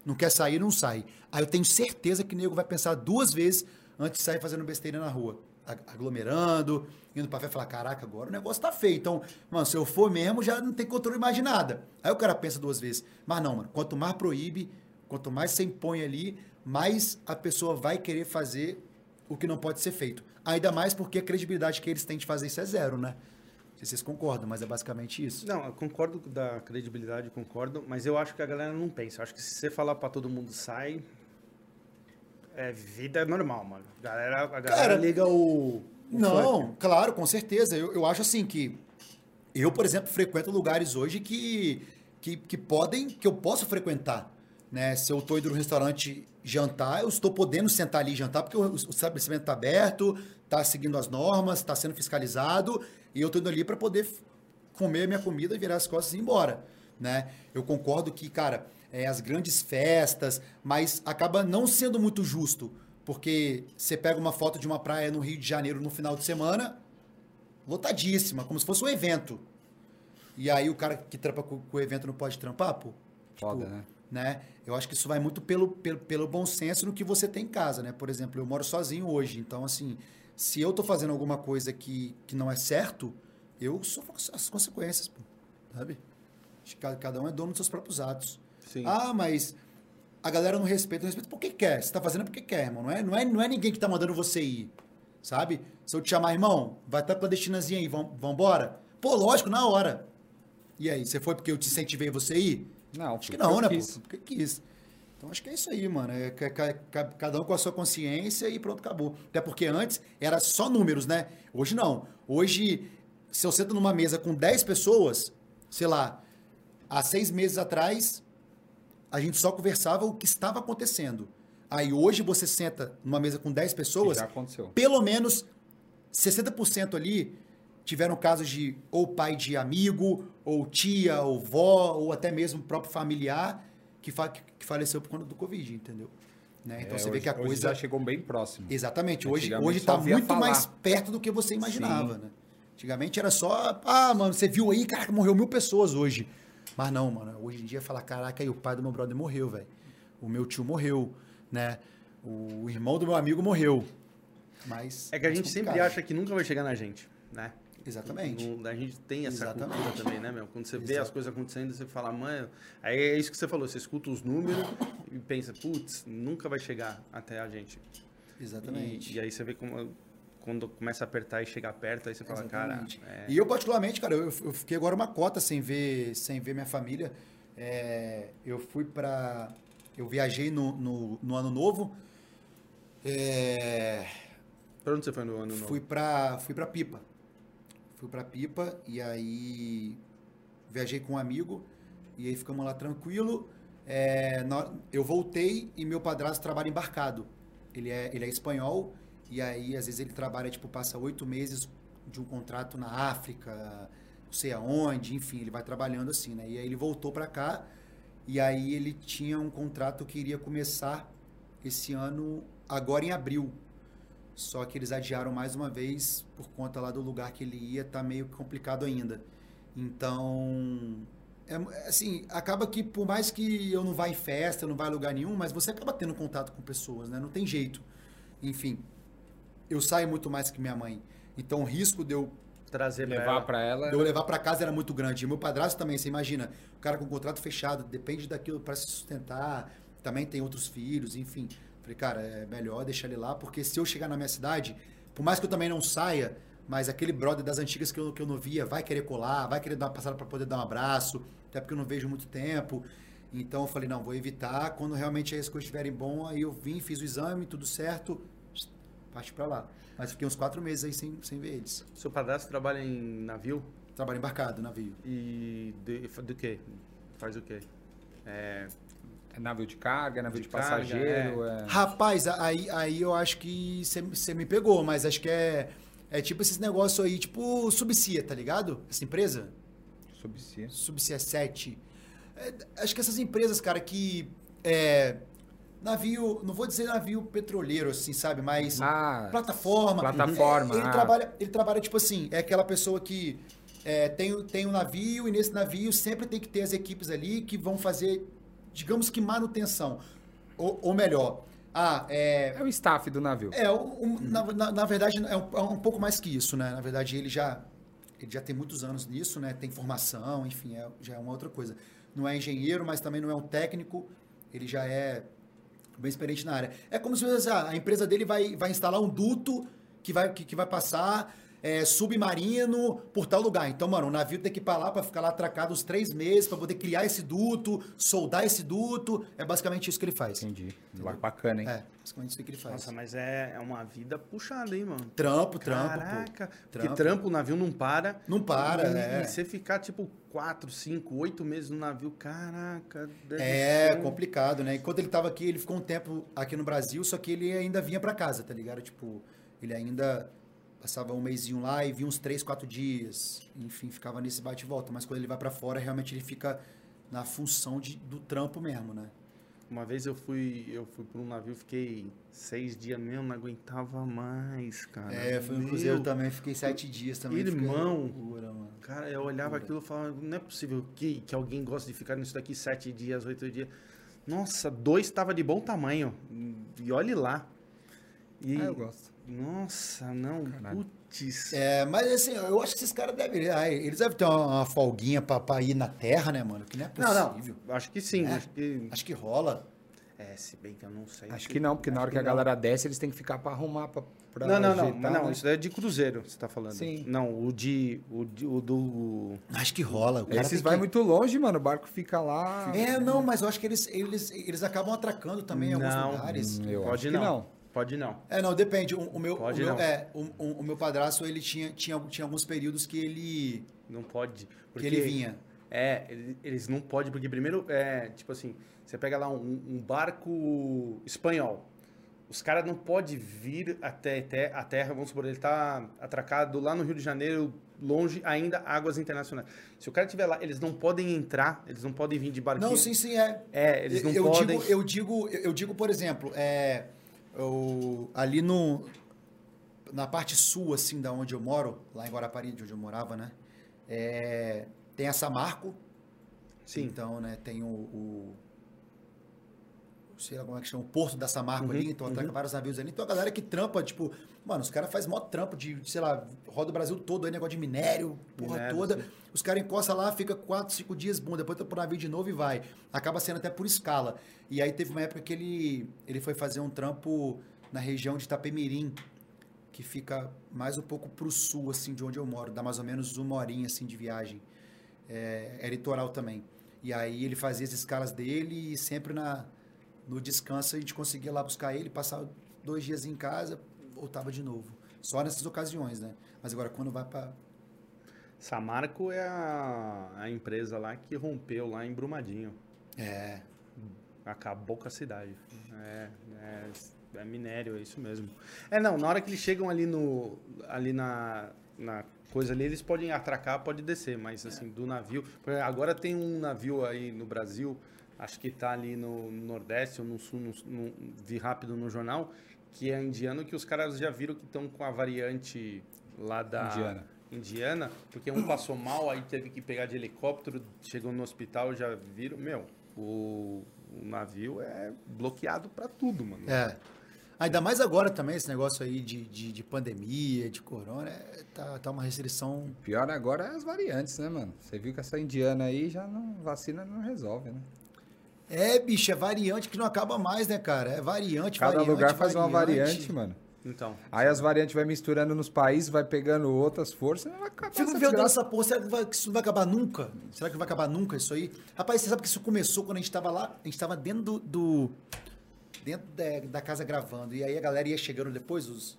C: Não quer sair, não sai. Aí eu tenho certeza que o nego vai pensar duas vezes antes de sair fazendo besteira na rua. Aglomerando, indo pra fé e falar, caraca, agora o negócio tá feio. Então, mano, se eu for mesmo, já não tem controle mais de nada. Aí o cara pensa duas vezes. Mas não, mano, quanto mais proíbe, quanto mais você impõe ali, mais a pessoa vai querer fazer o que não pode ser feito. Ainda mais porque a credibilidade que eles têm de fazer isso é zero, né? Não sei se vocês concordam, mas é basicamente isso.
A: Não, eu concordo da credibilidade, concordo, mas eu acho que a galera não pensa. Eu acho que se você falar para todo mundo sai, é vida normal, mano. A galera, a galera
C: Cara,
A: liga o. o
C: Não,
A: funk.
C: claro, com certeza. Eu, eu acho assim que eu, por exemplo, frequento lugares hoje que, que, que podem, que eu posso frequentar. Né? Se eu estou indo no restaurante jantar, eu estou podendo sentar ali e jantar, porque o, o estabelecimento está aberto, está seguindo as normas, está sendo fiscalizado, e eu estou indo ali para poder comer minha comida e virar as costas e ir embora. Né? Eu concordo que, cara, é, as grandes festas, mas acaba não sendo muito justo, porque você pega uma foto de uma praia no Rio de Janeiro no final de semana, lotadíssima, como se fosse um evento. E aí o cara que trampa com, com o evento não pode trampar, pô?
B: Foda,
C: Tipo,
B: né?
C: né? Eu acho que isso vai muito pelo, pelo, pelo bom senso no que você tem em casa, né? Por exemplo, eu moro sozinho hoje, então assim, se eu tô fazendo alguma coisa que, que não é certo, eu sofro as consequências, pô, sabe? Cada um é dono dos seus próprios atos.
A: Sim.
C: Ah, mas a galera não respeita, não respeita porque quer. Você tá fazendo porque quer, irmão. Não é, não é, não é ninguém que tá mandando você ir, sabe? Se eu te chamar, irmão, vai estar clandestinazinha aí, vamos embora? Pô, lógico, na hora. E aí, você foi porque eu te incentivei você ir?
B: Não,
C: Acho que não, né,
B: quis.
C: pô? Porque quis. Então acho que é isso aí, mano. É, ca- ca- ca- cada um com a sua consciência e pronto, acabou. Até porque antes era só números, né? Hoje não. Hoje, se eu sento numa mesa com 10 pessoas, sei lá, há seis meses atrás, a gente só conversava o que estava acontecendo. Aí hoje você senta numa mesa com 10 pessoas,
B: já aconteceu.
C: pelo menos 60% ali tiveram casos de ou pai de amigo, ou tia, ou vó, ou até mesmo próprio familiar que, fa que faleceu por conta do Covid, entendeu? Né? Então
B: É,
C: você vê
B: hoje-
C: que a
B: hoje
C: coisa.
B: já chegou bem próximo.
C: Exatamente. Hoje hoje está muito
B: falar.
C: mais perto do que você imaginava, né? Antigamente era só, ah, mano, você viu aí, caraca, morreu mil pessoas hoje. Mas não, mano, hoje em dia fala, caraca, aí o pai do meu brother morreu, velho. O meu tio morreu, né? O irmão do meu amigo morreu. Mas.
A: É que a
C: mais
A: gente sempre acha que nunca vai chegar na gente, né?
C: Exatamente.
A: No- a gente tem essa
C: Exatamente.
A: cultura também, né, meu? Quando você vê
C: Exato.
A: as coisas acontecendo, você fala, mãe. Aí é isso que você falou, você escuta os números e pensa, putz, nunca vai chegar até a gente.
C: Exatamente.
A: E, e aí você vê como, quando começa a apertar e chegar perto, aí você fala, cara.
C: Exatamente.
A: é-
C: E eu, particularmente, cara, eu, eu fiquei agora uma cota sem ver, sem ver minha família. É, eu fui pra. Eu viajei no, no, no ano novo. É,
A: Pra onde você foi no ano novo?
C: fui pra, fui pra Pipa. Fui pra Pipa e aí viajei com um amigo e aí ficamos lá tranquilo. É, eu voltei e meu padrasto trabalha embarcado. Ele é, ele é espanhol e aí às vezes ele trabalha, tipo, passa oito meses de um contrato na África, não sei aonde, enfim, ele vai trabalhando assim, né? E aí ele voltou pra cá e aí ele tinha um contrato que iria começar esse ano, agora em abril. Só que eles adiaram mais uma vez por conta lá do lugar que ele ia, tá meio complicado ainda. Então, é, assim, acaba que por mais que eu não vá em festa, eu não vá em lugar nenhum, mas você acaba tendo contato com pessoas, né? Não tem jeito. Enfim, eu saio muito mais que minha mãe. Então, o risco de eu
A: Trazer
B: Levar
A: ela.
B: pra ela.
C: de eu levar para casa era muito grande. E meu padrasto também, você imagina, o cara com contrato fechado, depende daquilo para se sustentar, também tem outros filhos, enfim. Falei, cara, é melhor deixar ele lá, porque se eu chegar na minha cidade, por mais que eu também não saia, mas aquele brother das antigas que eu, que eu não via vai querer colar, vai querer dar uma passada para poder dar um abraço, até porque eu não vejo muito tempo. Então eu falei, não, vou evitar. Quando realmente as coisas estiverem bom, aí eu vim, fiz o exame, tudo certo, parte para lá. Mas fiquei uns quatro meses aí sem, sem ver eles.
A: Seu padrasto trabalha em navio?
C: Trabalha embarcado, navio.
A: E de, do quê? Faz o quê? É,
B: É navio de carga, é navio de,
A: De carga,
B: passageiro. É...
C: Rapaz, aí, aí eu acho que você me pegou, mas acho que é, é tipo esses negócios aí, tipo Subcia, tá ligado? Essa empresa?
B: Subcia.
C: Subcia 7. É, acho que essas empresas, cara, que. É, navio, não vou dizer navio petroleiro, assim, sabe? Mas.
B: Ah,
C: plataforma.
B: Plataforma,
C: É, ele,
B: ah.
C: trabalha, ele trabalha, tipo assim, é aquela pessoa que é, tem, tem um navio e nesse navio sempre tem que ter as equipes ali que vão fazer, digamos que manutenção. Ou, ou melhor, ah, é,
B: é o staff do navio.
C: é, um- um- na, na, na verdade, é um, é um pouco mais que isso, né? Na verdade, ele já, ele já tem muitos anos nisso, né? Tem formação, enfim, é, já é uma outra coisa. Não é engenheiro, mas também não é um técnico. Ele já é bem experiente na área. É como se fosse, ah, a empresa dele vai, vai instalar um duto que vai, que, que vai passar é, submarino por tal lugar. Então, mano, o navio tem que ir pra lá pra ficar lá atracado uns três meses pra poder criar esse duto, soldar esse duto. É basicamente isso que ele faz.
B: Entendi. Bacana, hein?
C: É, basicamente isso que ele faz.
A: nossa, mas é, é uma vida puxada, hein, mano?
C: Trampo, trampo, pô.
A: Caraca, porque
C: Trampo.
A: trampo, o navio não para.
C: Não para,
A: e,
C: é.
A: E você ficar, tipo, quatro, cinco, oito meses no navio, caraca. deve
C: É
A: ser
C: complicado, né? Enquanto ele tava aqui, ele ficou um tempo aqui no Brasil, só que ele ainda vinha pra casa, tá ligado? Tipo, ele ainda passava um mêsinho lá e vinha uns três, quatro dias. Enfim, ficava nesse bate e volta. Mas quando ele vai pra fora, realmente ele fica na função de, do trampo mesmo, né?
A: Uma vez eu fui, eu fui por um navio, fiquei seis dias mesmo, não aguentava mais, cara.
C: É, foi um cruzeiro também, fiquei sete dias também.
A: Irmão.
C: loucura, mano.
A: Cara, eu olhava aquilo e falava, não é possível que, que alguém goste de ficar nisso daqui sete dias, oito dias. Nossa, dois estava de bom tamanho. E olhe lá. E,
B: Ah, eu gosto.
A: Nossa, não, putz.
C: É, mas assim, eu acho que esses caras devem. ah, Eles devem ter uma, uma folguinha pra, pra ir na terra, né, mano? Que não é
A: não,
C: possível.
A: não, acho que sim.
C: É.
A: Acho que,
C: Acho que rola.
A: é, se bem que eu não sei.
B: Acho que não, porque na hora que a
A: não.
B: galera desce, eles têm que ficar pra arrumar, pra, pra
A: Não, não, não,
B: ajeitar,
A: mas não,
B: né?
A: isso daí é de cruzeiro, você tá falando.
B: Sim.
A: Não, o de, o, de, o do...
C: Acho que rola. O cara
B: Esses vai
C: que-
B: muito longe, mano. O barco fica lá.
C: É, não, mas eu acho que eles, eles, eles acabam atracando também em alguns
A: Não.
C: lugares.
B: Eu
A: Pode
B: acho que
A: não. Pode não.
C: É, não, depende. O, o meu,
A: Pode
C: o meu,
A: não.
C: é, o, o, meu padrasto, ele tinha, tinha, tinha alguns períodos que ele,
A: Não pode.
C: que
A: Porque
C: ele vinha.
A: É, ele- eles não podem, porque primeiro, é, tipo assim, você pega lá um, um barco espanhol. Os caras não podem vir até, até a terra, vamos supor, ele tá atracado lá no Rio de Janeiro, longe ainda, águas internacionais. Se o cara estiver lá, eles não podem entrar, eles não podem vir de barquinho.
C: Não, sim, sim, é.
A: É, eles não
C: eu
A: podem.
C: Digo, eu, digo, eu digo, por exemplo, é, eu- ali no, na parte sul, assim, da onde eu moro, lá em Guarapari, de onde eu morava, né? é, tem a Samarco.
A: Sim.
C: Então, né, tem o, o- sei lá como é que chama, o porto da Samarco
A: Uhum,
C: ali, então atraca
A: uhum.
C: vários navios ali. Então a galera que trampa, tipo, mano, os caras fazem mó trampo de, sei lá, roda o Brasil todo aí, negócio de minério, porra
A: Minério,
C: toda.
A: sim.
C: Os caras encostam lá, fica quatro, cinco dias, bom, depois tá pro navio de novo e vai. Acaba sendo até por escala. E aí teve uma época que ele, ele foi fazer um trampo na região de Itapemirim, que fica mais um pouco pro sul, assim, de onde eu moro. Dá mais ou menos uma horinha, assim, de viagem. É, é litoral também. E aí ele fazia as escalas dele e sempre na, no descanso a gente conseguia lá buscar ele, passava dois dias em casa, voltava de novo. Só nessas ocasiões, né? Mas agora quando vai para
A: Samarco é a, a empresa lá que rompeu lá em Brumadinho.
C: É.
A: Acabou com a cidade. É, é, é minério, é isso mesmo. É, não, na hora que eles chegam ali no. ali na, na coisa ali, eles podem atracar, pode descer, mas assim, do navio. Agora tem um navio aí no Brasil, acho que tá ali no Nordeste ou no Sul, no, no- vi rápido no jornal, que é indiano, que os caras já viram que estão com a variante lá da.
B: Indiana.
A: Indiana, porque um passou mal, aí teve que pegar de helicóptero, chegou no hospital, já viram. Meu, o, o navio é bloqueado pra tudo, mano.
C: É. Ainda mais agora também, esse negócio aí de, de, de pandemia, de corona, é, tá, tá uma restrição.
B: Pior agora é as variantes, né, mano? Você viu que essa indiana aí já não. Vacina não resolve, né?
C: É, bicho, é variante que não acaba mais, né, cara? É variante,
B: Cada
C: variante,
B: lugar faz uma variante, mano.
A: Então.
B: Aí as variantes vai misturando nos países, vai pegando outras forças, vai acabar
C: Fico me perguntando essa porra, será que, vai- que isso não vai acabar nunca? Será que vai acabar nunca isso aí? Rapaz, você sabe que isso começou quando a gente tava lá, a gente tava dentro do. do- dentro da, da casa gravando. E aí a galera ia chegando depois, os,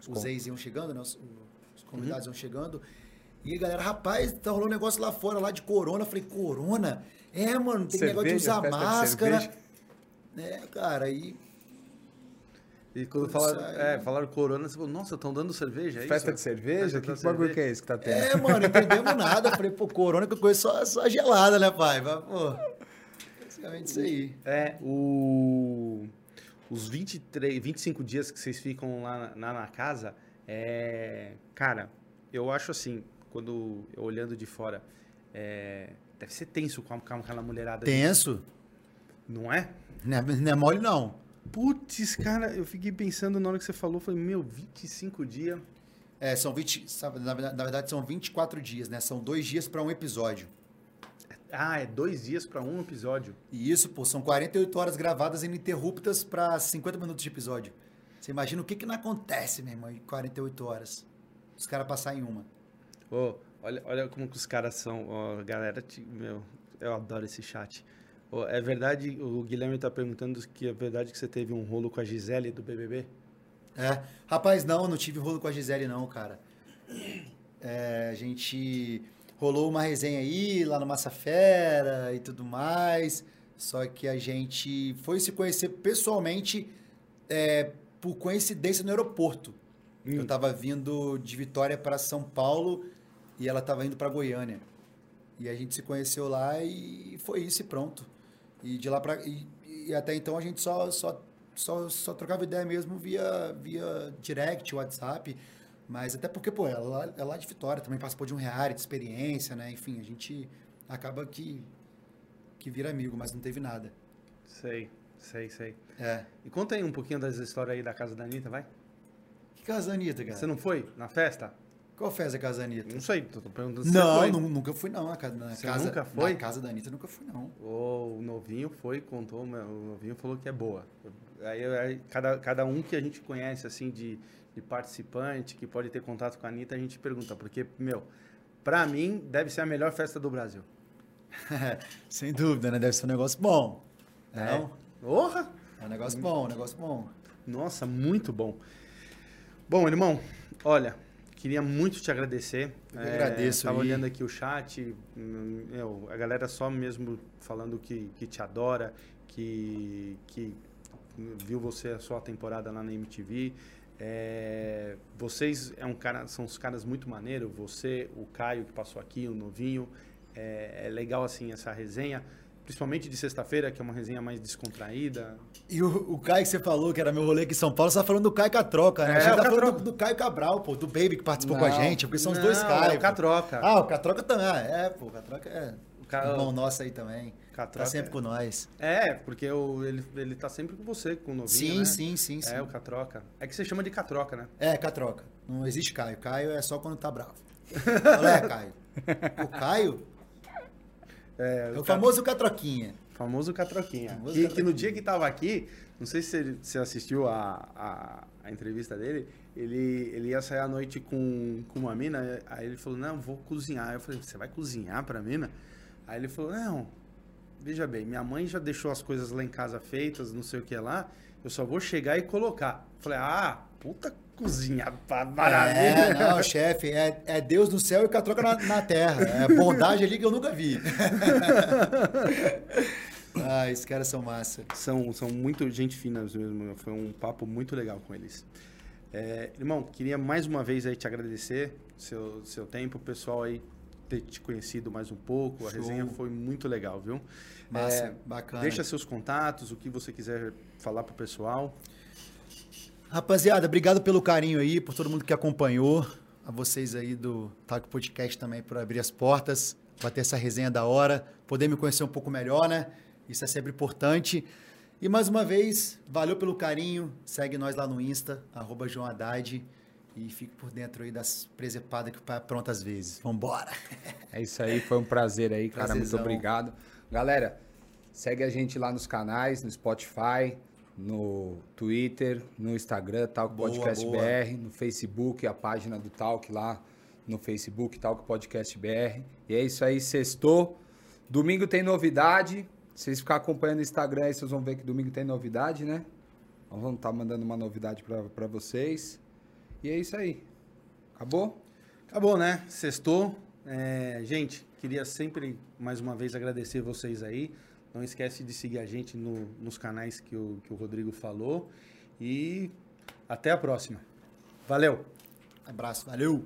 C: os,
B: com-
C: ex iam chegando, né? Os, os convidados iam chegando. E a galera, rapaz, tá rolando um negócio lá fora, lá de corona. Eu falei, corona? É, mano, tem negócio de
B: Cerveja,
C: usar
B: de
C: máscara.
B: cerveja.
C: É, cara, aí.
A: E quando falaram, é, falaram corona, você falou, nossa, estão dando cerveja, é
B: Festa
A: isso?
B: de cerveja?
A: Festa
B: Que
A: da
B: bagulho
A: cerveja.
B: que é esse que tá tendo?
C: É, mano, não entendemos nada. Eu falei, pô, corona que eu conheço só, só gelada, né, pai? Mas, pô, basicamente isso aí.
A: É, o... os 23, 25 dias que vocês ficam lá na, na casa, é... Cara, eu acho assim, quando eu olhando de fora, é... deve ser tenso com, aquela mulherada.
C: Tenso.
A: Não é?
C: Não é, não é mole, não.
A: Putz, cara, eu fiquei pensando na hora que você falou, falei, meu, 25 dias.
C: É, são 20. sabe, na, verdade- na verdade, são 24 dias, né? São dois dias pra um episódio.
A: Ah, é dois dias pra um episódio.
C: E isso, pô, são 48 horas gravadas ininterruptas pra 50 minutos de episódio. Você imagina o que que não acontece, meu irmão, em 48 horas. Os caras passar em uma.
A: Ô, olha, olha como que os caras são, ó, galera, meu, eu adoro esse chat. Ô, é verdade, o Guilherme tá perguntando que é verdade que você teve um rolo com a Gisele do BBB?
C: É. Rapaz, não, não tive rolo com a Gisele, não, cara. É, a gente rolou uma resenha aí, lá no Massa Fera e tudo mais. Só que a gente foi se conhecer pessoalmente é, por coincidência no aeroporto. Eu tava vindo de Vitória para São Paulo e ela tava indo para Goiânia. E a gente se conheceu lá e foi isso e pronto. E de lá para e, e até então a gente só só, só só trocava ideia mesmo via via direct, WhatsApp. Mas até porque, pô, ela é lá de Vitória, também participou de um reality, experiência, né? Enfim, a gente acaba que que vira amigo, mas não teve nada.
A: Sei, sei, sei.
C: É.
A: E conta aí um pouquinho das histórias aí da casa da Anitta, vai?
C: Que casa da Anitta, cara?
A: Você não foi na festa?
C: Qual festa da casa da Anitta?
A: Não sei, tô perguntando se
C: Não,
A: você foi.
C: nu- nunca fui não, na casa, na
A: Você
C: casa
A: nunca foi?
C: Na casa da Anitta nunca fui não.
A: O novinho foi, contou, o novinho falou que é boa. Aí, aí cada, cada um que a gente conhece, assim, de, de participante, que pode ter contato com a Anitta, a gente pergunta, porque, meu, pra mim, deve ser a melhor festa do Brasil.
C: Sem dúvida, né? Deve ser um negócio bom.
A: É.
C: Não?
A: Porra!
C: É um negócio bom, um negócio bom.
A: Nossa, muito bom. Bom, irmão, olha, queria muito te agradecer.
C: Eu que agradeço
A: Tava
C: aí.
A: olhando aqui o chat, meu, a galera só mesmo falando que, que te adora, que, que viu você a sua temporada lá na MTV. É, vocês é um cara, são os caras muito maneiros. Você, o Caio que passou aqui, o novinho. É, é legal assim essa resenha, principalmente de sexta-feira, que é uma resenha mais descontraída.
C: E o, o Caio que você falou, que era meu rolê aqui em São Paulo, você tá falando do Caio Catroca, né?
A: É,
C: a gente tá falando
A: Catroca.
C: do, do Caio Cabral, pô, do Baby que participou com a
B: Não.
C: gente, porque são os
A: Não,
C: dois
A: é
C: Caio.
A: o Catroca.
C: Ah, o Catroca também. ah, É, pô, o Catroca é
A: O Ca-
C: irmão nosso aí também.
A: Catroca
C: tá sempre
A: é-
C: com nós.
A: É, porque o, ele, ele tá sempre com você, com o novinho,
C: Sim,
A: né?
C: sim, sim, sim.
A: É, o Catroca. É que você chama de Catroca, né?
C: É, Catroca. Não existe Caio. Caio é só quando tá bravo. Olha, é, Caio. O Caio
A: É,
C: é o famoso Catroquinha.
A: famoso Catroquinha.
C: Famoso
A: Que, que
C: Catroquinha.
A: no dia que tava aqui, não sei se você assistiu a, a, a entrevista dele, ele, ele ia sair à noite com, com uma mina, aí ele falou, não, vou cozinhar. Eu falei, você vai cozinhar pra mina? Aí ele falou, não, veja bem, minha mãe já deixou as coisas lá em casa feitas, não sei o que lá, eu só vou chegar e colocar. Eu falei, ah, puta cozinha maravilha.
C: É, não, chefe, é, é Deus no céu e Catroca na, na terra. É bondade ali que eu nunca vi. ah, esses caras são massa.
A: São, são muito gente finas mesmo. Foi um papo muito legal com eles. É, irmão, queria mais uma vez aí te agradecer seu, seu tempo, o pessoal aí ter te conhecido mais um pouco. A
C: Show.
A: resenha foi muito legal, viu?
C: Massa,
A: É,
C: bacana.
A: Deixa seus contatos, o que você quiser falar pro pessoal.
C: Rapaziada, obrigado pelo carinho aí, por todo mundo que acompanhou. A vocês aí do Taco Podcast também por abrir as portas, bater essa resenha da hora, poder me conhecer um pouco melhor, né? Isso é sempre importante. E mais uma vez, valeu pelo carinho. Segue nós lá no Insta, arroba João Haddad. E fique por dentro aí das presepadas que o pai apronta às vezes. Vambora!
B: É isso aí, foi um prazer aí, cara.
C: Prazerzão.
B: Muito obrigado. Galera, segue a gente lá nos canais, no Spotify, no Twitter, no Instagram, Talk
C: Boa,
B: Podcast
C: boa.
B: BR, no Facebook, a página do Talk lá no Facebook, Talk Podcast BR. E é isso aí, sextou. Domingo tem novidade. Se vocês ficarem acompanhando o Instagram aí, vocês vão ver que domingo tem novidade, né? Nós vamos estar mandando uma novidade pra vocês. E é isso aí. Acabou?
A: Tá bom, né? Sextou. É, gente, queria sempre, mais uma vez, agradecer vocês aí. Não esquece de seguir a gente no, nos canais que o, que o Rodrigo falou. E até a próxima. Valeu!
C: Abraço, valeu!